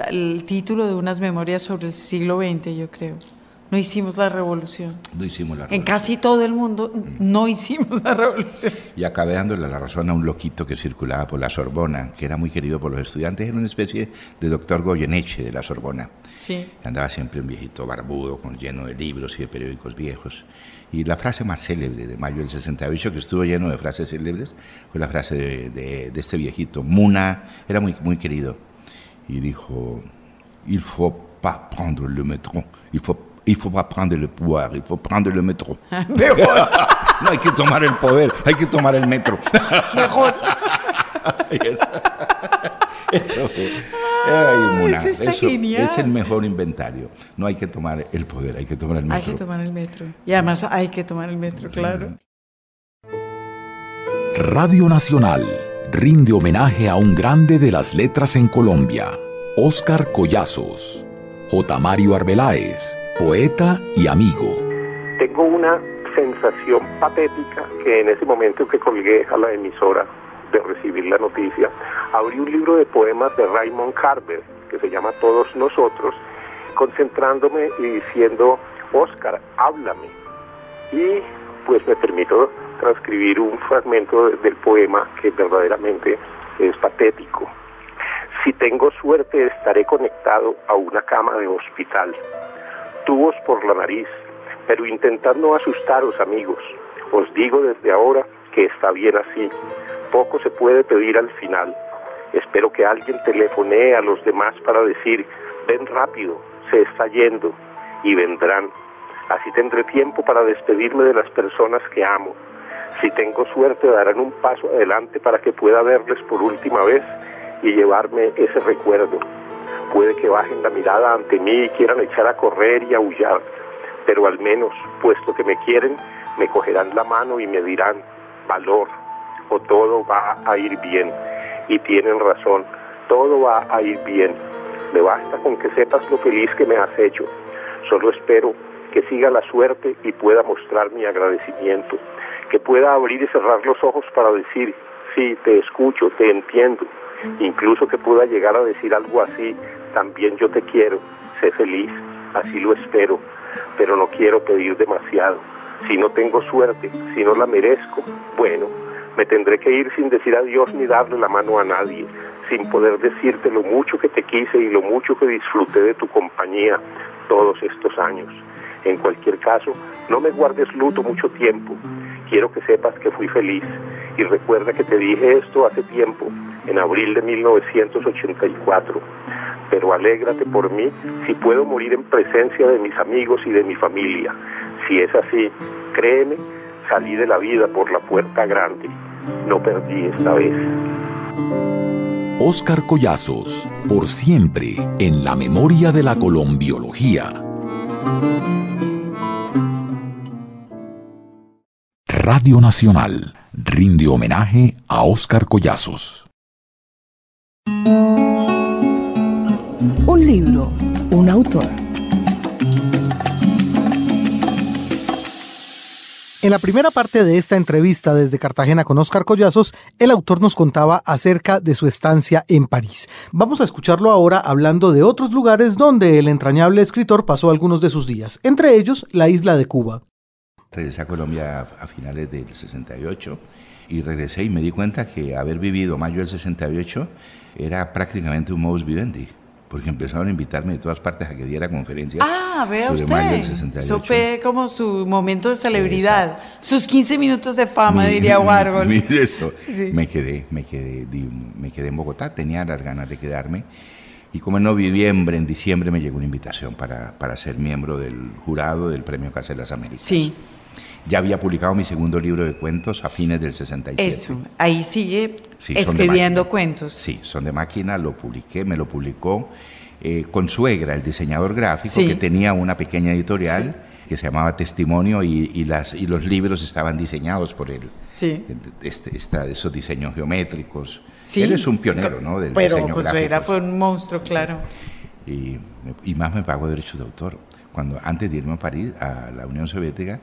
el título de unas memorias sobre el siglo XX, yo creo. No hicimos la revolución. No hicimos la revolución. En casi todo el mundo no hicimos la revolución. Y acabé dándole la razón a un loquito que circulaba por la Sorbona, que era muy querido por los estudiantes, era una especie de doctor Goyeneche de la Sorbona. Sí. Andaba siempre un viejito barbudo, con, lleno de libros y de periódicos viejos. Y la frase más célebre de mayo del 68, que estuvo lleno de frases célebres, fue la frase de, de, este viejito. Muna era muy, muy querido. Y dijo, il faut pas prendre le métro, il faut il faut pas prendre le pouvoir, il faut prendre le métro. Mejor. no hay que tomar el poder, hay que tomar el metro. Mejor. eso, Ay, eso, está genial. es el mejor inventario. No hay que tomar el poder, hay que tomar el metro. Hay que tomar el metro. Y además hay que tomar el metro, claro. Radio Nacional rinde homenaje a un grande de las letras en Colombia, Óscar Collazos. J. Mario Arbeláez poeta y amigo. Tengo una sensación patética que en ese momento que colgué a la emisora de recibir la noticia, abrí un libro de poemas de Raymond Carver que se llama Todos Nosotros, concentrándome y diciendo, Oscar, háblame. Y pues me permito transcribir un fragmento del poema que verdaderamente es patético. Si tengo suerte estaré conectado a una cama de hospital tubos por la nariz, pero intentad no asustaros amigos. Os digo desde ahora que está bien así. Poco se puede pedir al final. Espero que alguien telefonee a los demás para decir, ven rápido, se está yendo, y vendrán. Así tendré tiempo para despedirme de las personas que amo. Si tengo suerte darán un paso adelante para que pueda verles por última vez y llevarme ese recuerdo. Puede que bajen la mirada ante mí y quieran echar a correr y aullar, pero al menos, puesto que me quieren, me cogerán la mano y me dirán, valor, o todo va a ir bien. Y tienen razón, todo va a ir bien. Me basta con que sepas lo feliz que me has hecho. Solo espero que siga la suerte y pueda mostrar mi agradecimiento, que pueda abrir y cerrar los ojos para decir, sí, te escucho, te entiendo, incluso que pueda llegar a decir algo así, también yo te quiero, sé feliz, así lo espero, pero no quiero pedir demasiado. Si no tengo suerte, si no la merezco, bueno, me tendré que ir sin decir adiós ni darle la mano a nadie, sin poder decirte lo mucho que te quise y lo mucho que disfruté de tu compañía todos estos años. En cualquier caso, no me guardes luto mucho tiempo. Quiero que sepas que fui feliz y recuerda que te dije esto hace tiempo, en abril de 1984 pero alégrate por mí si puedo morir en presencia de mis amigos y de mi familia. Si es así, créeme, salí de la vida por la puerta grande. No perdí esta vez. Oscar Collazos, por siempre en la memoria de la colombiología. Radio Nacional rinde homenaje a Oscar Collazos. Un libro, un autor. En la primera parte de esta entrevista desde Cartagena con Oscar Collazos, el autor nos contaba acerca de su estancia en París. Vamos a escucharlo ahora hablando de otros lugares donde el entrañable escritor pasó algunos de sus días, entre ellos la isla de Cuba. Regresé a Colombia a finales del 68 Y regresé y me di cuenta que haber vivido mayo del 68 era prácticamente un modus vivendi porque empezaron a invitarme de todas partes a que diera conferencias. Ah, vea usted. Eso fue como su momento de celebridad. Sus 15 minutos de fama, diría Warhol. Mire eso. Me quedé, me quedé, me quedé en Bogotá, tenía las ganas de quedarme. Y como en noviembre, en diciembre, me llegó una invitación para, para ser miembro del jurado del Premio Casa de las Américas. Sí. Ya había publicado mi segundo libro de cuentos a fines del 67. Eso, ahí sigue escribiendo cuentos. Sí, son de máquina, lo publiqué, me lo publicó eh, con suegra, el diseñador gráfico, que tenía una pequeña editorial. que se llamaba Testimonio y, las, y los libros estaban diseñados por él. Sí. Este, esos diseños geométricos. Sí. Él es un pionero, ¿no? Del Pero diseño fue un monstruo, claro. Y, y, más me pagó derechos de autor. Cuando antes de irme a París, a la Unión Soviética,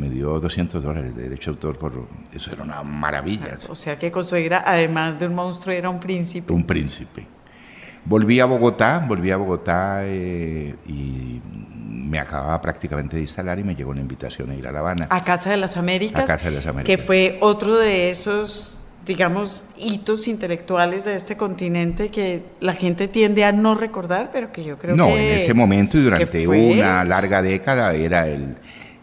me dio 200 dólares de derecho de autor por eso era una maravilla. O sea que Consuegra, además de un monstruo, era un príncipe. Un príncipe. Volví a Bogotá, volví a Bogotá eh, y me acababa prácticamente de instalar y me llegó una invitación a ir a La Habana. A Casa de las Américas. A Casa de las Américas. Que fue otro de esos, digamos, hitos intelectuales de este continente que la gente tiende a no recordar, pero que yo creo que... No, en ese momento y durante una larga década era el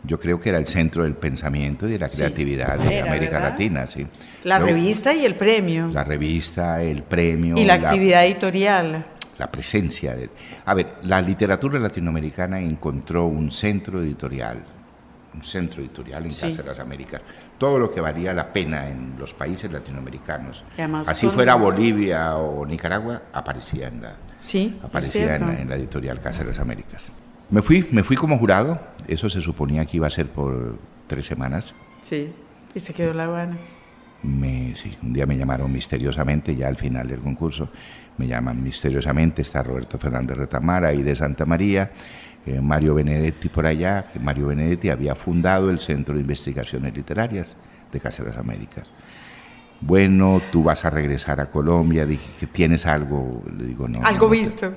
yo creo que era el centro del pensamiento y de la creatividad de América Latina. Sí. La revista y el premio. La revista, el premio. Y la, actividad editorial. La presencia. De, a ver, la literatura latinoamericana encontró un centro editorial, un centro editorial en Casa de las Américas. Todo lo que valía la pena en los países latinoamericanos. Así fuera Bolivia o Nicaragua, aparecía en la, sí, aparecía en la editorial Casa de las Américas. Me fui, me fui como jurado, eso se suponía que iba a ser por tres semanas. Sí, y se quedó La Habana. Me, sí, un día me llamaron misteriosamente, ya al final del concurso, me llaman misteriosamente, está Roberto Fernández Retamara y de Santa María, eh, Mario Benedetti por allá, que Mario Benedetti había fundado el Centro de Investigaciones Literarias de Casa de las Américas. Bueno, tú vas a regresar a Colombia, dije que tienes algo, le digo no. Algo visto no,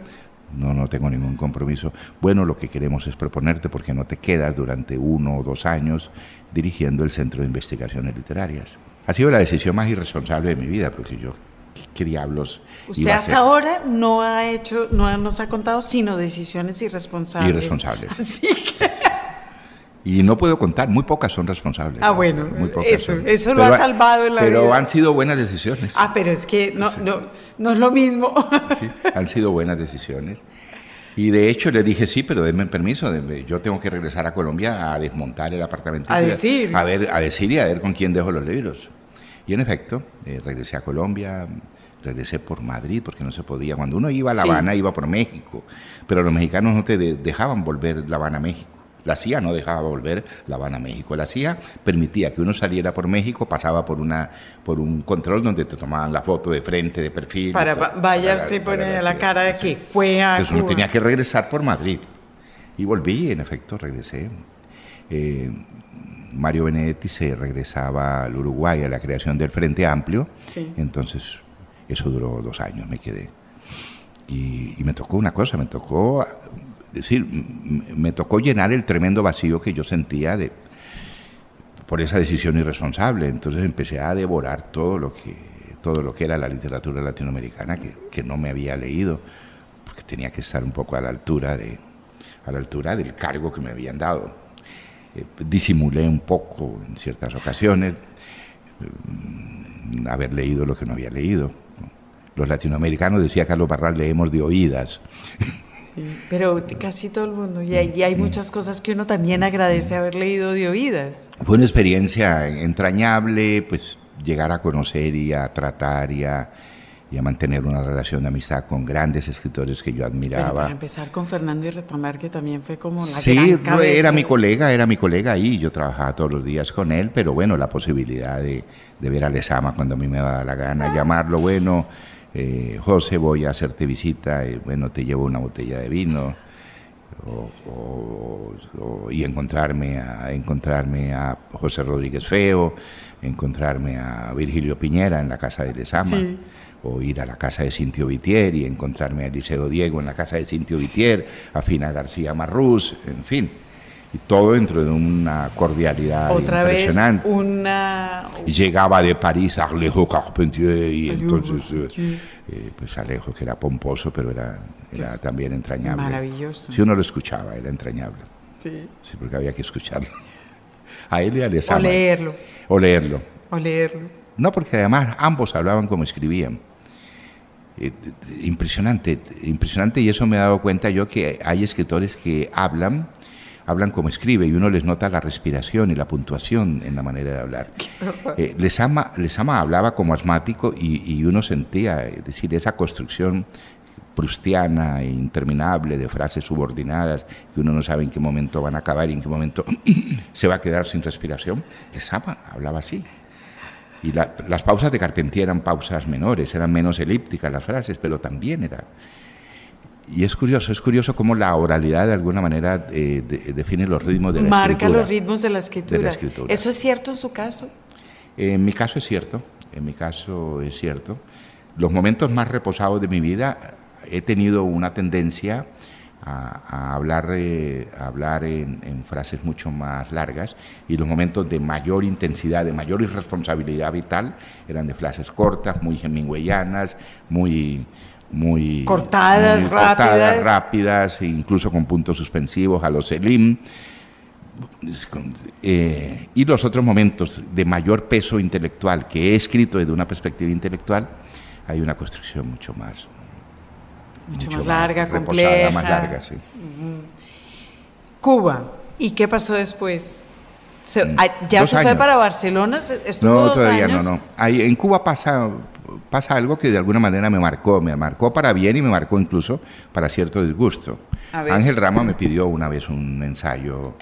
no tengo ningún compromiso. Bueno, lo que queremos es proponerte porque no te quedas durante uno o dos años dirigiendo el Centro de Investigaciones Literarias. Ha sido la decisión más irresponsable de mi vida porque yo, ¿qué, diablos? Usted hasta ahora no ha hecho, no nos ha contado sino decisiones irresponsables. Irresponsables. Y no puedo contar, muy pocas son responsables. Ah, bueno, eso, eso lo ha salvado en la vida. Pero han sido buenas decisiones. Ah, pero es que no, no, no es lo mismo. Sí, han sido buenas decisiones. Y de hecho le dije, sí, pero denme permiso, yo tengo que regresar a Colombia a desmontar el apartamento. A decir. A, ver, a decir y a ver con quién dejo los libros. Y en efecto, eh, regresé a Colombia, regresé por Madrid, porque no se podía. Cuando uno iba a La Habana, iba por México, pero los mexicanos no te dejaban volver La Habana a México. La CIA no dejaba volver La Habana a México. La CIA permitía que uno saliera por México, pasaba por una por un control donde te tomaban la foto de frente, de perfil. Para, vaya usted pone la cara de que fue a Entonces uno tenía que regresar por Madrid. Y volví, en efecto, regresé. Eh, Mario Benedetti se regresaba al Uruguay a la creación del Frente Amplio. Entonces, eso duró dos años, me quedé. Y, y me tocó una cosa, me tocó decir, me tocó llenar el tremendo vacío que yo sentía de, por esa decisión irresponsable. Entonces empecé a devorar todo lo que, todo lo que era la literatura latinoamericana que, que no me había leído, porque tenía que estar un poco a la altura, de, a la altura del cargo que me habían dado. Eh, disimulé un poco en ciertas ocasiones mm, haber leído lo que no había leído. Los latinoamericanos, decía Carlos Barral, leemos de oídas. pero casi todo el mundo. Y hay, hay, muchas cosas que uno también agradece haber leído de oídas. Fue una experiencia entrañable, pues llegar a conocer y a tratar y a, y a mantener una relación de amistad con grandes escritores que yo admiraba. para empezar con Fernando y Retamar, que también fue como la sí, era mi colega, era mi colega ahí, yo trabajaba todos los días con él, pero bueno, la posibilidad de, de ver a Lesama cuando a mí me da la gana, llamarlo, bueno eh, José, voy a hacerte visita, y, bueno, te llevo una botella de vino, y encontrarme a, encontrarme a José Rodríguez Feo, encontrarme a Virgilio Piñera en la casa de Lesama, o ir a la casa de Cintio Vitier y encontrarme a Eliseo Diego en la casa de Cintio Vitier, a Fina García Marrús, en fin. Y todo dentro de una cordialidad Otra vez impresionante. una... Y llegaba de París a Alejo Carpentier y entonces eh, eh, pues Alejo que era pomposo pero era, era también entrañable. Maravilloso. Si uno lo escuchaba era entrañable. Sí. Sí, porque había que escucharlo. A él y a O Lezama. leerlo, O leerlo. o leerlo. No, porque además ambos hablaban como escribían. Eh, impresionante, impresionante y eso me he dado cuenta yo que hay escritores que hablan, hablan como escribe y uno les nota la respiración y la puntuación en la manera de hablar. Eh, Lezama, Lezama hablaba como asmático y, y uno sentía, es decir, esa construcción prustiana e interminable de frases subordinadas que uno no sabe en qué momento van a acabar y en qué momento se va a quedar sin respiración. Lezama hablaba así. Y la- las pausas de Carpentier eran pausas menores, eran menos elípticas las frases, pero también era. Y es curioso, es curioso cómo la oralidad de alguna manera eh, de- define los ritmos de la Marca escritura. los ritmos de la escritura. De la escritura. ¿Eso es cierto en su caso? En mi caso es cierto, en mi caso es cierto. Los momentos más reposados de mi vida he tenido una tendencia a, a hablar, eh, a hablar en, en frases mucho más largas y los momentos de mayor intensidad, de mayor irresponsabilidad vital eran de frases cortas, muy hemingwayanas, muy... Muy, Cortadas, muy cortadas, rápidas. e incluso con puntos suspensivos a los Selim. Eh, y los otros momentos de mayor peso intelectual que he escrito desde una perspectiva intelectual, hay una construcción mucho más. Mucho más larga, reposada, compleja. más larga, sí. Cuba. ¿Y qué pasó después? Se- Mm, ¿Ya dos se fue para Barcelona? ¿Se- ¿Estuvo No, dos todavía años? no, no. Ahí, en Cuba pasa, pasa algo que de alguna manera me marcó, me marcó para bien y me marcó incluso para cierto disgusto. Ángel Rama me pidió una vez un ensayo,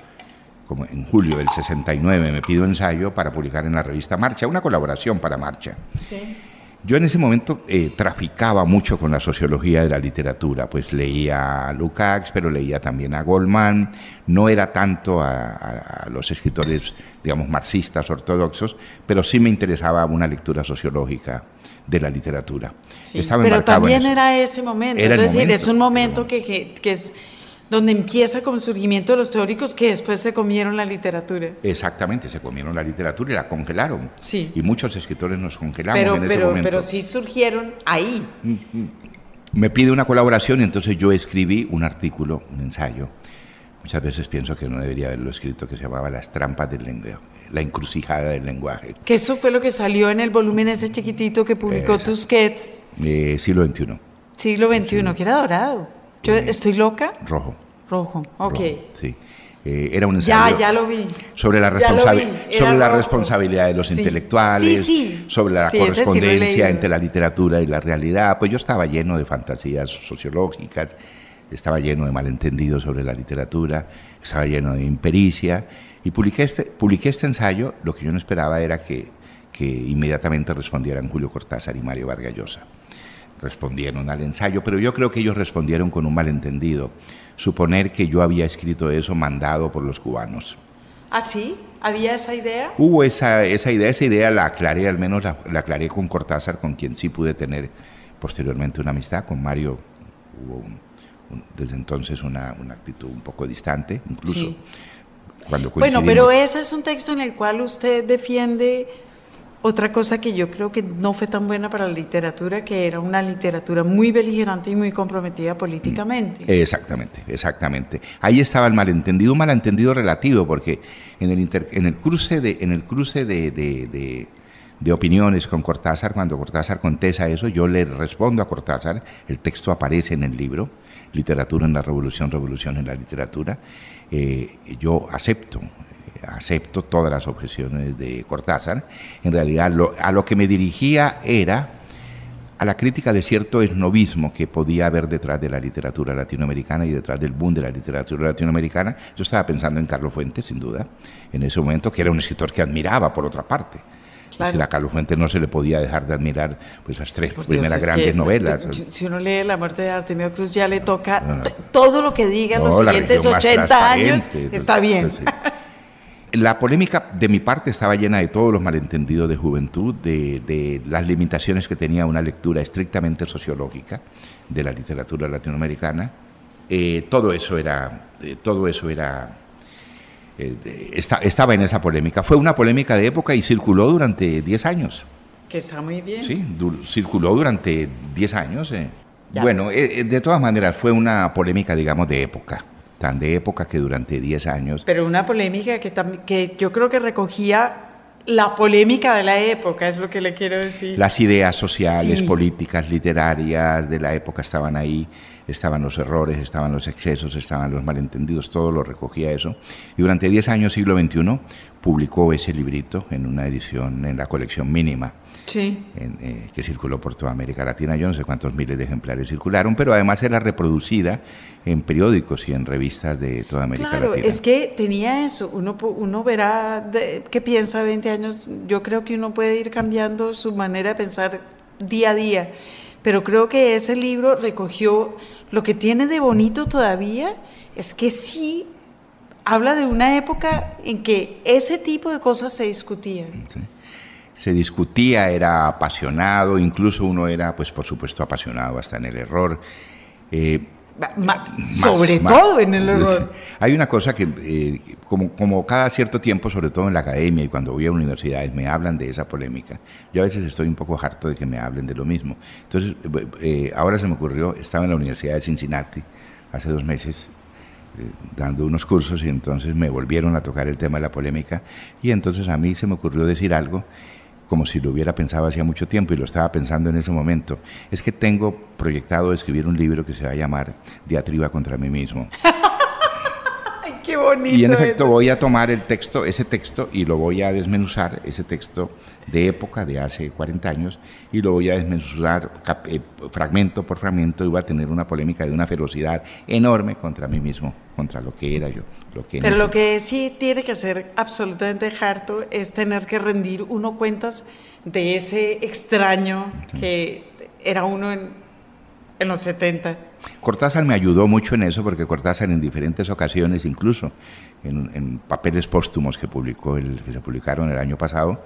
como en julio del 69, me pidió ensayo para publicar en la revista Marcha, una colaboración para Marcha. Yo en ese momento eh, traficaba mucho con la sociología de la literatura, pues leía a Lukács, pero leía también a Goldman, no era tanto a, a- a los escritores, digamos, marxistas ortodoxos, pero sí me interesaba una lectura sociológica de la literatura. Sí, Estaba Pero también era ese momento. Era es decir, momento, es un momento que, que- que es donde empieza con el surgimiento de los teóricos que después se comieron la literatura. Exactamente, se comieron la literatura y la congelaron. Sí. Y muchos escritores nos congelamos Pero, en ese pero, momento. pero sí surgieron ahí. me pide una colaboración y entonces yo escribí un artículo, un ensayo. Muchas veces pienso que no debería haberlo escrito, que se llamaba Las trampas del lenguaje, la encrucijada del lenguaje, Que eso fue lo que salió en el volumen ese chiquitito que publicó Exacto. Tusquets, eh, siglo XXI, siglo XXI, que era dorado. Yo estoy loca, rojo. rojo. Ok. rojo, sí. Eh, era un Ya, ensayo ya lo vi. sobre la, Ya lo responsabi- vi, sobre la responsabilidad de los Sí. intelectuales, Sí, sí. sobre la correspondencia entre la literatura y la realidad. Pues yo estaba lleno de fantasías sociológicas, estaba lleno de malentendidos sobre la literatura, estaba lleno de impericia. Y publiqué este, publiqué este ensayo, lo que yo no esperaba era que, que inmediatamente respondieran Julio Cortázar y Mario Vargas Llosa respondieron al ensayo, pero yo creo que ellos respondieron con un malentendido, suponer que yo había escrito eso mandado por los cubanos. ¿Ah, sí? ¿Había esa idea? Hubo esa, esa idea, esa idea la aclaré, al menos la, la aclaré con Cortázar, con quien sí pude tener posteriormente una amistad, con Mario hubo un- un- desde entonces una, una actitud un poco distante, incluso Sí. cuando Bueno, pero ese es un texto en el cual usted defiende otra cosa que yo creo que no fue tan buena para la literatura, que era una literatura muy beligerante y muy comprometida políticamente. Exactamente, exactamente. Ahí estaba el malentendido, un malentendido relativo, porque en el, inter- en el cruce, de, en el cruce de, de- de- de opiniones con Cortázar, cuando Cortázar contesta eso, yo le respondo a Cortázar, el texto aparece en el libro, Literatura en la Revolución, Revolución en la Literatura, eh, yo acepto, acepto todas las objeciones de Cortázar, en realidad lo- a lo que me dirigía era a la crítica de cierto esnovismo que podía haber detrás de la literatura latinoamericana y detrás del boom de la literatura latinoamericana. Yo estaba pensando en Carlos Fuentes, sin duda, en ese momento, que era un escritor que admiraba, por otra parte. Claro. Es decir, a Carlos Fuentes no se le podía dejar de admirar pues, las tres Dios, primeras es grandes novelas. Si uno lee La muerte de Artemio Cruz, ya le toca t- todo lo que diga en No, los siguientes región más 80 años. Está bien. sí. La polémica de mi parte estaba llena de todos los malentendidos de juventud, de, de las limitaciones que tenía una lectura estrictamente sociológica de la literatura latinoamericana. Eh, todo eso era, eh, todo eso era eh, estaba en esa polémica. Fue una polémica de época y circuló durante 10 años. Que está muy bien. Sí, circuló durante 10 años. Eh. Bueno, eh, de todas maneras fue una polémica, digamos, de época tan de época que durante 10 años. Pero una polémica que, que yo creo que recogía la polémica de la época, es lo que le quiero decir. Las ideas sociales, políticas, literarias de la época estaban ahí, estaban los errores, estaban los excesos, estaban los malentendidos, todo lo recogía eso. Y durante 10 años, siglo XXI, publicó ese librito en una edición en la colección mínima sí. Eh, que circuló por toda América Latina. Yo no sé cuántos miles de ejemplares circularon, pero además era reproducida en periódicos y en revistas de toda América Latina. Claro, es que tenía eso. Uno, uno verá qué piensa 20 años. Yo creo que uno puede ir cambiando su manera de pensar día a día. Pero creo que ese libro recogió lo que tiene de bonito todavía, es que sí habla de una época en que ese tipo de cosas se discutían. Sí se discutía, era apasionado, incluso uno era, pues por supuesto, apasionado hasta en el error. Eh, sobre todo en el error. Hay una cosa que, eh, como, como cada cierto tiempo, sobre todo en la academia y cuando voy a universidades, me hablan de esa polémica. Yo a veces estoy un poco harto de que me hablen de lo mismo. Entonces, eh, ahora se me ocurrió, estaba en la Universidad de Cincinnati hace dos meses dando unos cursos y entonces me volvieron a tocar el tema de la polémica y entonces a mí se me ocurrió decir algo como si lo hubiera pensado hacía mucho tiempo y lo estaba pensando en ese momento, es que tengo proyectado escribir un libro que se va a llamar Diatriba contra mí mismo. Ay, qué bonito. Y en efecto voy a tomar el texto, ese texto, y lo voy a desmenuzar, ese texto de época de hace 40 años, y lo voy a desmenuzar eh, fragmento por fragmento y va a tener una polémica de una ferocidad enorme contra mí mismo contra lo que era yo. Lo que Pero lo que sí tiene que ser absolutamente harto es tener que rendir uno cuentas de ese extraño que era uno en, en los 70. Cortázar me ayudó mucho en eso porque Cortázar en diferentes ocasiones, incluso en, en papeles póstumos que publicó, el, que se publicaron el año pasado,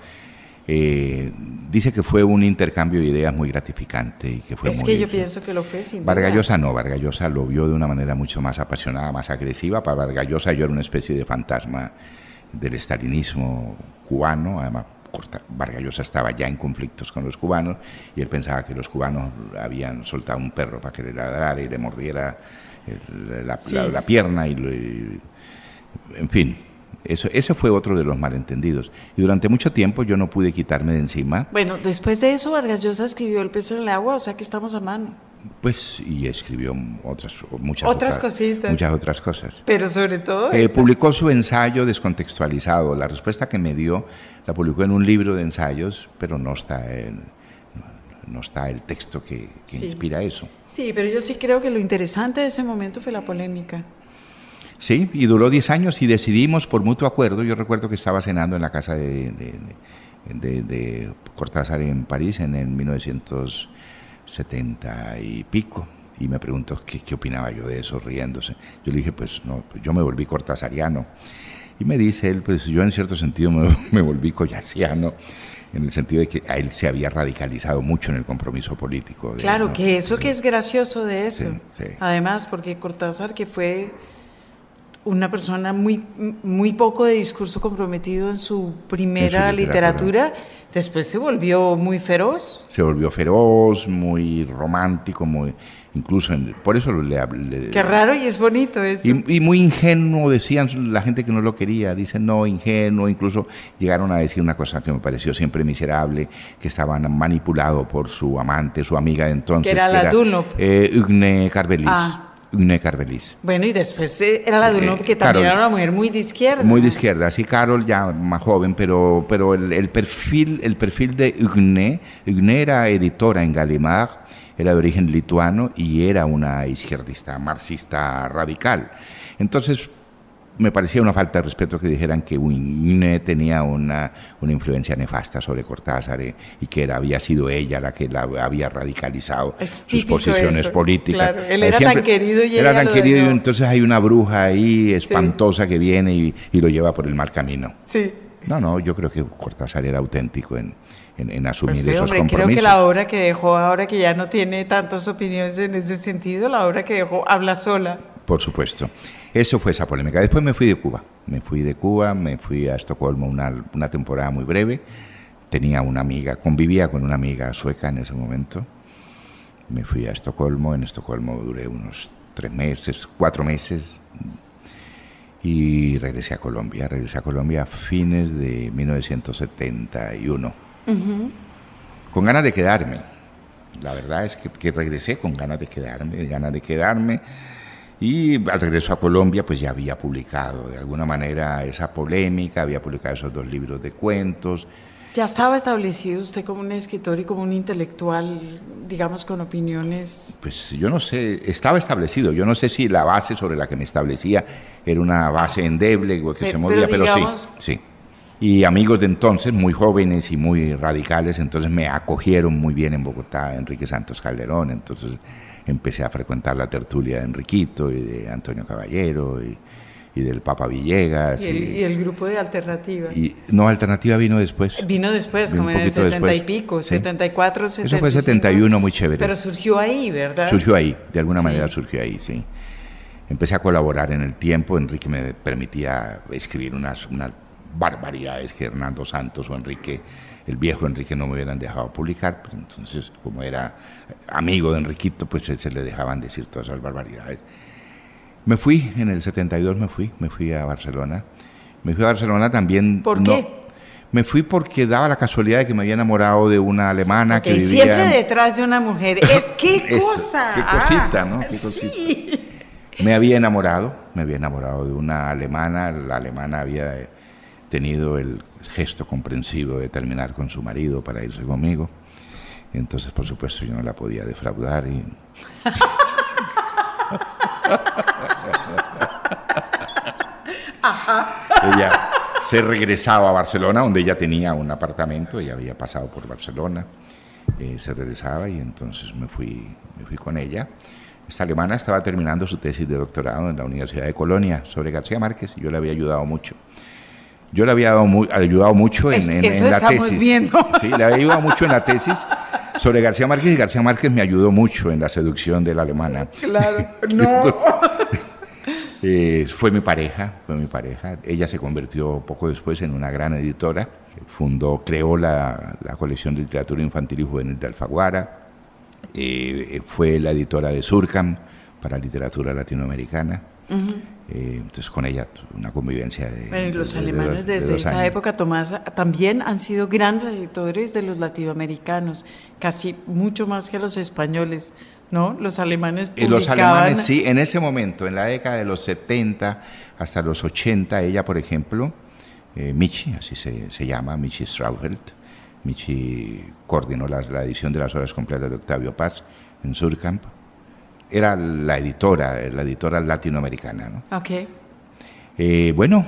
eh, dice que fue un intercambio de ideas muy gratificante y que fue es que yo pienso que lo fue sin Vargallosa no, Vargallosa lo vio de una manera mucho más apasionada, más agresiva. Para Vargallosa yo era una especie de fantasma del estalinismo cubano, además Vargallosa estaba ya en conflictos con los cubanos y él pensaba que los cubanos habían soltado un perro para que le ladrara y le mordiera la, pierna y, en fin, eso, ese fue otro de los malentendidos. Y durante mucho tiempo yo no pude quitarme de encima. Bueno, después de eso Vargas Llosa escribió El pez en el agua, o sea que estamos a mano. Pues, y escribió otras, muchas otras, cositas. Muchas otras cosas. Pero sobre todo. Eh, publicó su ensayo descontextualizado. La respuesta que me dio la publicó en un libro de ensayos, pero no está no está el texto que, inspira eso. Sí, pero yo sí creo que lo interesante de ese momento fue la polémica. Sí, y duró 10 años y decidimos por mutuo acuerdo, yo recuerdo que estaba cenando en la casa de, de, Cortázar en París en el 1970 y pico, y me preguntó qué, qué, opinaba yo de eso, riéndose. Yo le dije, pues no, pues yo me volví cortázariano. Y me dice él, pues yo en cierto sentido me, volví collasiano en el sentido de que a él se había radicalizado mucho en el compromiso político. claro, que es lo que es gracioso de eso. Además, porque Cortázar, que fue una persona muy, muy poco de discurso comprometido en su primera literatura. después se volvió muy feroz. Se volvió feroz, muy romántico, muy incluso por eso le, hablé. Qué raro y es bonito eso. Y, muy ingenuo decían la gente que no lo quería, dicen no, ingenuo, incluso llegaron a decir una cosa que me pareció siempre miserable, que estaban manipulado por su amante, su amiga de entonces. Que era la Dunlop. Eh, Ugne Carvelis. Ah. Une Carvelis. Bueno, y después eh, era la de uno eh, que también era una mujer muy de izquierda. Muy de izquierda, sí, Carol ya más joven, pero, pero el, perfil, el perfil de Ugne, Ugne era editora en Gallimard, era de origen lituano y era una izquierdista, marxista radical. Entonces, me parecía una falta de respeto que dijeran que Uine tenía una, una influencia nefasta sobre Cortázar eh, y que era, había sido ella la que la había radicalizado sus posiciones políticas. Él era tan querido y Era tan querido y entonces hay una bruja ahí espantosa que viene y, y, lo lleva por el mal camino. Sí. No, no, yo creo que Cortázar era auténtico en, en, asumir pues, esos compromisos. Creo que la obra que dejó, ahora que ya no tiene tantas opiniones en ese sentido, la obra que dejó habla sola. Por supuesto. Eso fue esa polémica. Después me fui de Cuba. Me fui de Cuba, me fui a Estocolmo una, una temporada muy breve. Tenía una amiga, convivía con una amiga sueca en ese momento. Me fui a Estocolmo, en Estocolmo duré unos tres meses, cuatro meses, y regresé a Colombia. Regresé a Colombia a fines de 1971. Con ganas de quedarme. La verdad es que, que, regresé con ganas de quedarme, ganas de quedarme. Y al regreso a Colombia, pues ya había publicado de alguna manera esa polémica, había publicado esos dos libros de cuentos. Ya estaba establecido usted como un escritor y como un intelectual, digamos, con opiniones. Pues yo no sé, estaba establecido. Yo no sé si la base sobre la que me establecía era una base endeble que se movía, pero, sí, sí. Y amigos de entonces, muy jóvenes y muy radicales, entonces me acogieron muy bien en Bogotá, Enrique Santos Calderón. Entonces empecé a frecuentar la tertulia de Enriquito y de Antonio Caballero y, y del Papa Villegas. Y el, y el, grupo de Alternativa. Y, no, Alternativa vino después. Vino después, vino como en el 70 después. y pico, Sí. 74, 75. Eso fue 71, muy chévere. Pero surgió ahí, ¿verdad? Surgió ahí, de alguna Sí. manera surgió ahí, sí. Empecé a colaborar en el tiempo, Enrique me permitía escribir unas, unas barbaridades que Hernando Santos o Enrique, el viejo Enrique, no me hubieran dejado publicar. Pues entonces, como era amigo de Enriquito, pues se le dejaban decir todas esas barbaridades. Me fui, en el 72 me fui, me fui a Barcelona. Me fui a Barcelona también. ¿Por no- qué? me fui porque daba la casualidad de que me había enamorado de una alemana Ok, que vivía... siempre detrás de una mujer. Es qué cosa. qué cosita, Ah, ¿no? Qué cosita. Sí. Me había enamorado, me había enamorado de una alemana. La alemana había tenido el gesto comprensivo de terminar con su marido para irse conmigo. Entonces, por supuesto, yo no la podía defraudar y... Ella se regresaba a Barcelona, donde ella tenía un apartamento, ella había pasado por Barcelona, eh, se regresaba y entonces me fui, me fui con ella. Esta alemana estaba terminando su tesis de doctorado en la Universidad de Colonia sobre García Márquez y yo le había ayudado mucho. Yo le había dado mu- ayudado mucho en, Es- en- eso en la estamos tesis. viendo. Sí, le había ayudado mucho en la tesis sobre García Márquez y García Márquez me ayudó mucho en la seducción de la alemana. Claro. No. Eh, fue mi pareja, fue mi pareja. Ella se convirtió poco después en una gran editora. Fundó, creó la, la colección de literatura infantil y juvenil de Alfaguara. Eh, fue la editora de Surcam para literatura latinoamericana. Eh, entonces con ella una convivencia de... Bueno, y los de- de alemanes dos- de desde esa años. época, Tomás, también han sido grandes editores de los latinoamericanos, casi mucho más que los españoles, ¿no? Los alemanes Y los publicaban... alemanes, sí, en ese momento, en la década de los 70 hasta los 80, ella, por ejemplo, eh, Michi, así se, se llama, Michi Straufeld, Michi coordinó la, la edición de las horas completas de Octavio Paz en Surkamp, era la editora, la editora latinoamericana, ¿no? Ok. Eh, bueno,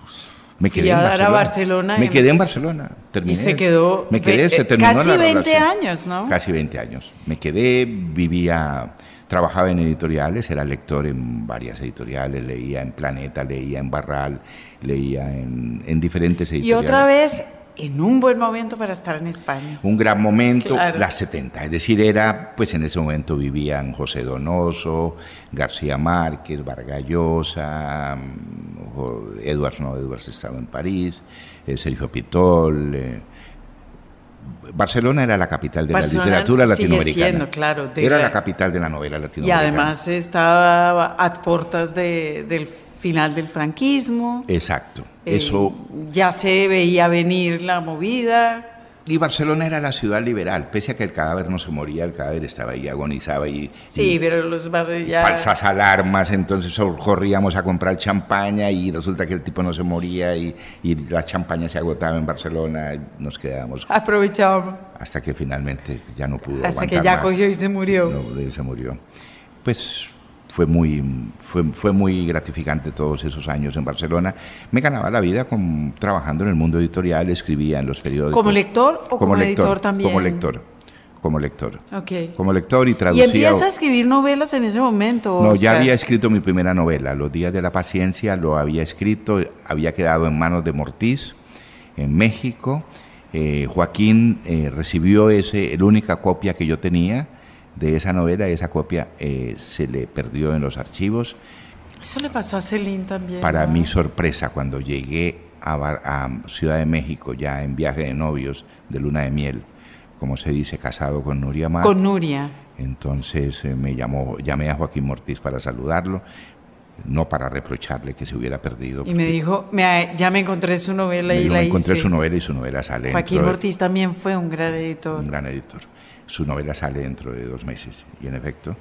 pues, me quedé en dar a Barcelona. Barcelona Me y- quedé en Barcelona. Y Terminé, se quedó Me quedé, ve- se terminó casi la 20 relación. años, ¿no? Casi 20 años. Me quedé, vivía, trabajaba en editoriales, era lector en varias editoriales, leía en Planeta, leía en Barral, leía en, en diferentes Y editoriales. otra vez, en un buen momento para estar en España. Un gran momento, Claro. las 70, es decir, era, pues en ese momento vivían José Donoso, García Márquez, Vargas Llosa, mm, Edwards, no, Edwards estaba en París, eh, Sergio Pitol. eh. Barcelona era la capital de Barcelona la literatura latinoamericana. siendo, claro, de era la- la capital de la novela Y latinoamericana. además estaba a puertas de- del final del franquismo. Exacto. Eh, Eso ya se veía venir la movida. Y Barcelona era la ciudad liberal, pese a que el cadáver no se moría, el cadáver estaba ahí, agonizaba y, Sí, y pero los barrios ya... falsas alarmas, entonces corríamos a comprar champaña y resulta que el tipo no se moría y, y la champaña se agotaba en Barcelona, y nos quedábamos Aprovechábamos. hasta que finalmente ya no pudo Hasta que ya más. cogió y se murió. No, y se murió. Pues fue muy, fue, fue muy gratificante todos esos años en Barcelona. Me ganaba la vida con, trabajando en el mundo editorial, escribía en los periódicos. ¿Como lector o como editor también? Como lector, como lector. Como lector y Y traducía. empieza a escribir novelas en ese momento. No, ya había escrito mi primera novela, Los días de la paciencia, lo había escrito, había quedado en manos de Mortiz en México. Eh, Joaquín eh, recibió ese, la única copia que yo tenía de esa novela, esa copia eh, se le perdió en los archivos. Eso le pasó a Celine también. Para ¿no? mi sorpresa, cuando llegué a, Bar- a Ciudad de México, ya en viaje de novios, de luna de miel, como se dice, casado con Nuria Mar, Con Nuria. entonces eh, me llamó, llamé a Joaquín Mortiz para saludarlo, no para reprocharle que se hubiera perdido. Y me dijo, me, ya me encontré su novela me y dijo, la "Me encontré hice. su novela y su novela sale Joaquín dentro de- Ortiz también fue un gran editor. un gran editor. Su novela sale dentro de dos meses y en efecto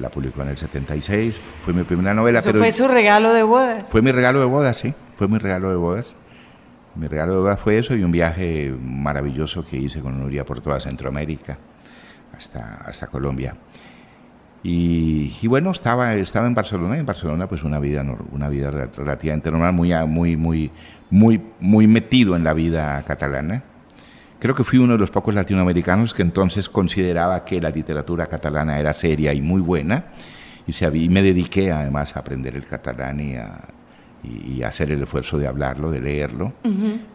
la publicó en el 76, fue mi primera novela, Eso pero fue su regalo de bodas. fue mi regalo de bodas, sí, fue mi regalo de bodas. Mi regalo de bodas fue eso y un viaje maravilloso que hice con Nuria por toda Centroamérica hasta, hasta Colombia. Y, y bueno, estaba, estaba en Barcelona, y en Barcelona pues una vida, una vida re- relativamente normal, muy, muy, muy, muy, muy metido en la vida catalana. Creo que fui uno de los pocos latinoamericanos que entonces consideraba que la literatura catalana era seria y muy buena y, se había- y me dediqué además a aprender el catalán y a, y, hacer el esfuerzo de hablarlo, de leerlo,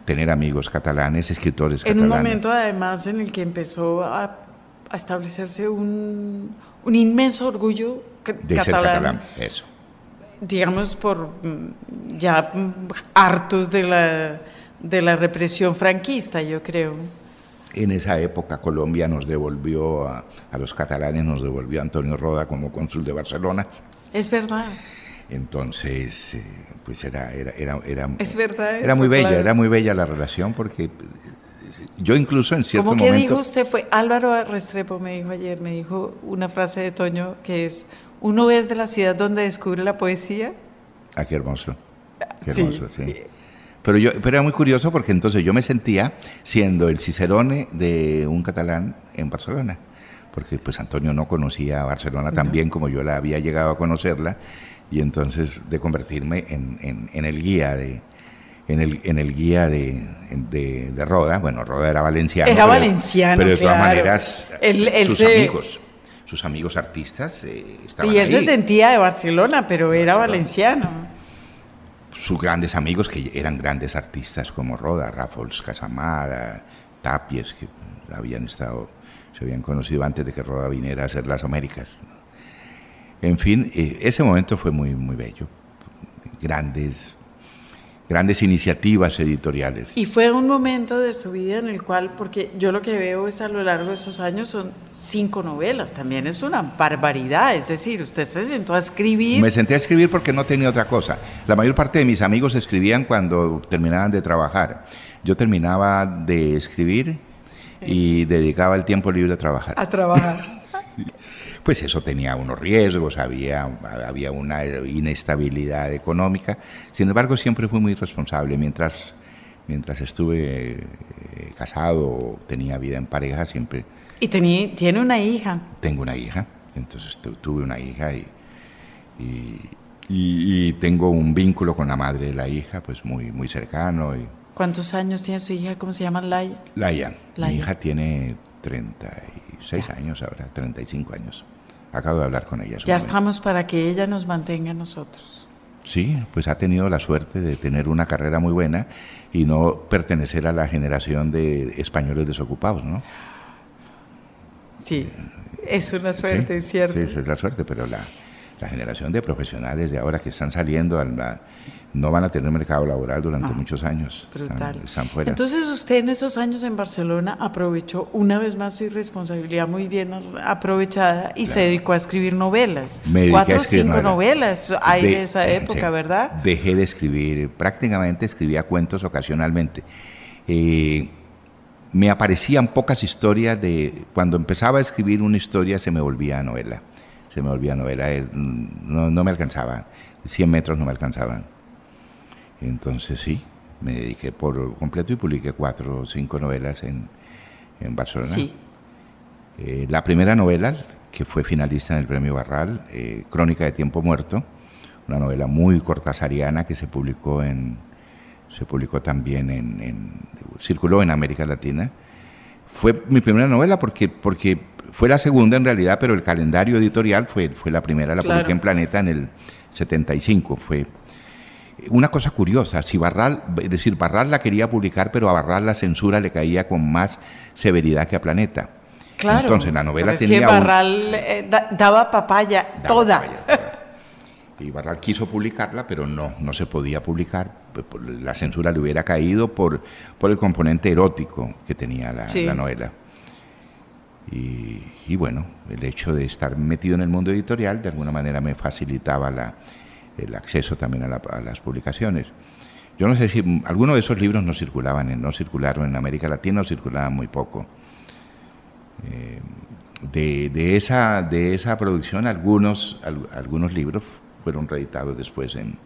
tener amigos catalanes, escritores En catalanes. un momento además en el que empezó a, a establecerse un, un inmenso orgullo de ser catalán, catalán, eso. digamos por mm, ya hartos de la, de la represión franquista, yo creo. En esa época Colombia nos devolvió a, a los catalanes, nos devolvió a Antonio Roda como cónsul de Barcelona. Es verdad. Entonces, eh, pues era, era, era, era, Es verdad era eso, muy bella, claro. era muy bella la relación porque eh, yo incluso en cierto ¿Cómo que momento... dijo usted? Fue Álvaro Restrepo me dijo ayer, me dijo una frase de Toño que es, uno es de la ciudad donde descubre la poesía. Ah, qué hermoso. Qué Sí. hermoso, sí. Pero, yo, pero era muy curioso porque entonces yo me sentía siendo el cicerone de un catalán en Barcelona. Porque pues Antonio no conocía a Barcelona tan bien como yo la había llegado a conocerla. Y entonces de convertirme en, en- en el guía de... En el, en el guía de, de, de Roda, bueno, Roda era valenciano. Era pero- valenciano, Pero de todas claro. maneras, Él- él sus se- amigos, sus amigos artistas eh, estaban Y él se sentía de Barcelona, pero era valenciano. Sus grandes amigos que eran grandes artistas como Roda, Raffles, Casamada, Tapies, que habían estado, se habían conocido antes de que Roda viniera a hacer las Américas. En fin, eh, ese momento fue muy, muy bello. Grandes, grandes iniciativas editoriales. Y fue un momento de su vida en el cual, porque yo lo que veo es a lo largo de esos años son cinco novelas, también es una barbaridad, es decir, usted se sentó a escribir. Me senté a escribir porque no tenía otra cosa. La mayor parte de mis amigos escribían cuando terminaban de trabajar. Yo terminaba de escribir y dedicaba el tiempo libre a trabajar. a trabajar. Pues eso tenía unos riesgos, había, había una inestabilidad económica. Sin embargo, siempre fui muy responsable. Mientras, mientras estuve eh, casado, tenía vida en pareja, siempre Y tení- tiene una hija. tengo una hija. Entonces tu- tuve una hija y, y, y- y tengo un vínculo con la madre de la hija, pues muy, muy cercano. Y, ¿Cuántos años tiene su hija? ¿Cómo se llama? Laia. Laia, Laia. mi hija tiene 36 años ahora, 35 años. Acabo de hablar con ella. Ya momento. estamos para que ella nos mantenga a nosotros. Sí, pues ha tenido la suerte de tener una carrera muy buena y no pertenecer a la generación de españoles desocupados, ¿no? Sí, es una suerte, Sí, es cierto. Sí, es la suerte, pero la, la generación de profesionales de ahora que están saliendo al- a- no van a tener mercado laboral durante muchos años. Brutal. Están, están fuera. Entonces usted en esos años en Barcelona aprovechó una vez más su irresponsabilidad muy bien aprovechada y se dedicó a escribir novelas. Me Cuatro o cinco novelas. novelas hay de, De- esa época, sí. ¿verdad? Dejé de escribir, prácticamente escribía cuentos ocasionalmente. Eh, me aparecían pocas historias de... Cuando empezaba a escribir una historia se me volvía novela. Se me volvía novela. eh, No, no me alcanzaba. 100 metros no me alcanzaban. Entonces sí, me dediqué por completo y publiqué cuatro o cinco novelas en, en Barcelona. Sí. Eh, la primera novela, que fue finalista en el Premio Barral, eh, Crónica de Tiempo Muerto, una novela muy cortasariana que se publicó en se publicó también en, en- circuló en América Latina. Fue mi primera novela porque porque fue la segunda en realidad, pero el calendario editorial fue fue la primera, la Claro. publiqué en Planeta en el 75, fue una cosa curiosa, si Barral, es decir, Barral la quería publicar, pero a Barral la censura le caía con más severidad que a Planeta. Claro. Entonces la novela pero es tenía que un- Barral eh, da- daba papaya Daba toda. papaya, toda. Y Barral quiso publicarla, pero no, no se podía publicar. La censura le hubiera caído por, por el componente erótico que tenía la, la novela. Y, y, bueno, el hecho de estar metido en el mundo editorial de alguna manera me facilitaba la, el acceso también a, las publicaciones. Yo no sé si algunos de esos libros no circulaban, no circularon en América Latina o circulaban muy poco. Eh, de, de, esa, de esa producción algunos, algunos libros fueron reeditados después en,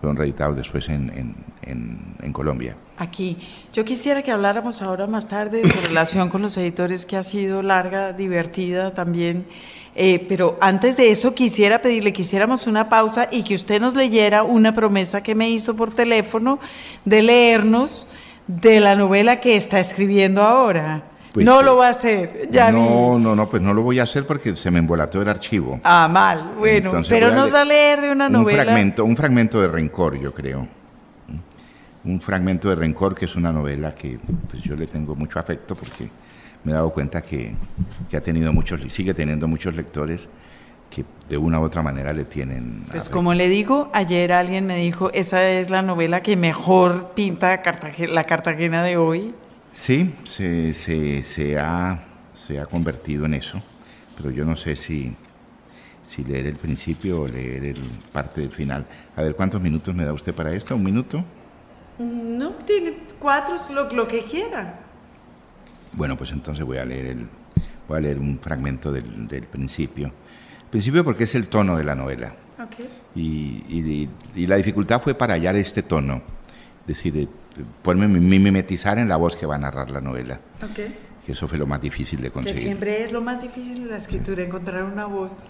fueron reeditados después en, en, en, Colombia. Aquí, yo quisiera que habláramos ahora más tarde de su relación con los editores, que ha sido larga, divertida también, eh, pero antes de eso quisiera pedirle que hiciéramos una pausa y que usted nos leyera una promesa que me hizo por teléfono de leernos de la novela que está escribiendo ahora. Pues no lo va a hacer, ya No, no, no, pues no lo voy a hacer porque se me embolató el archivo. Ah, mal, bueno, pero nos va a leer de una novela. Un fragmento, un fragmento de Rencor, yo creo. Un fragmento de Rencor, que es una novela que pues, yo le tengo mucho afecto porque me he dado cuenta que, que ha tenido muchos, sigue teniendo muchos lectores que de una u otra manera le tienen. Pues como le digo, ayer alguien me dijo, esa es la novela que mejor pinta la Cartagena de hoy. Sí, se, se, se, ha, se ha convertido en eso, pero yo no sé si, si leer el principio o leer el parte del final. A ver, ¿cuántos minutos me da usted para esto? ¿Un minuto? No, tiene cuatro, lo, lo que quiera. Bueno, pues entonces voy a leer, el, voy a leer un fragmento del, del principio. Principio porque es el tono de la novela. Okay. Y, y, y, la dificultad fue para hallar este tono. Es decir, ponerme, mimetizar en la voz que va a narrar la novela. Okay. Eso fue lo más difícil de conseguir. Que siempre es lo más difícil de la escritura, encontrar una voz.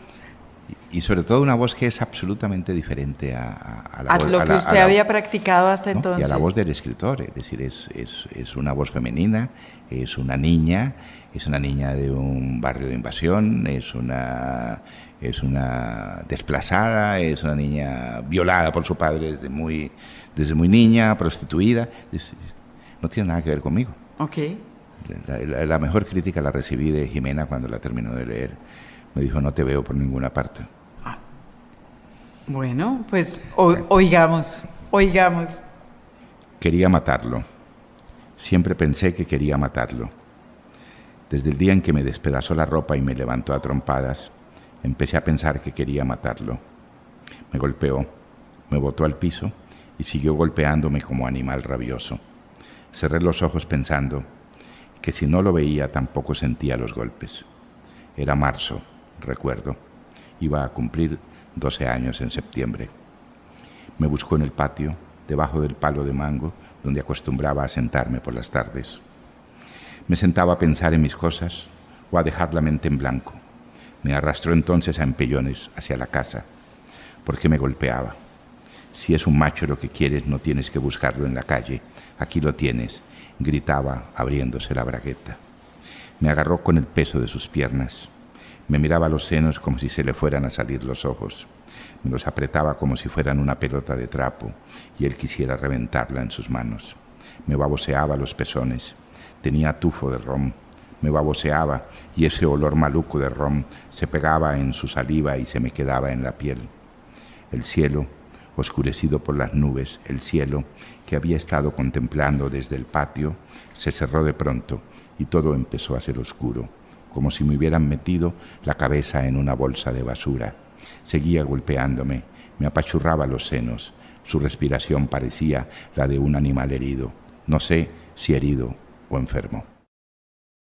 Y, sobre todo una voz que es absolutamente diferente a, a, a la a voz. lo que la, usted la, había practicado hasta ¿no? entonces. Y a la voz del escritor, es decir, es, es, es una voz femenina, es una niña, es una niña de un barrio de invasión, es una es una desplazada, es una niña violada por su padre desde muy, desde muy niña, prostituida. No tiene nada que ver conmigo. Okay. La, la, la, mejor crítica la recibí de Jimena cuando la terminó de leer. Me dijo, no te veo por ninguna parte. Bueno, pues oigamos, oigamos. Quería matarlo. Siempre pensé que quería matarlo. Desde el día en que me despedazó la ropa y me levantó a trompadas, empecé a pensar que quería matarlo. Me golpeó, me botó al piso y siguió golpeándome como animal rabioso. Cerré los ojos pensando que si no lo veía tampoco sentía los golpes. Era marzo, recuerdo. Iba a cumplir 12 años en septiembre. Me buscó en el patio, debajo del palo de mango, donde acostumbraba a sentarme por las tardes. Me sentaba a pensar en mis cosas o a dejar la mente en blanco. Me arrastró entonces a empellones hacia la casa, porque me golpeaba. Si es un macho lo que quieres, no tienes que buscarlo en la calle. Aquí lo tienes, gritaba abriéndose la bragueta. Me agarró con el peso de sus piernas. Me miraba los senos como si se le fueran a salir los ojos. Me los apretaba como si fueran una pelota de trapo y él quisiera reventarla en sus manos. Me baboseaba los pezones. Tenía tufo de ron me baboseaba y ese olor maluco de ron se pegaba en su saliva y se me quedaba en la piel. El cielo, oscurecido por las nubes, el cielo que había estado contemplando desde el patio, se cerró de pronto y todo empezó a ser oscuro, como si me hubieran metido la cabeza en una bolsa de basura. Seguía golpeándome, me apachurraba los senos, su respiración parecía la de un animal herido, no sé si herido o enfermo.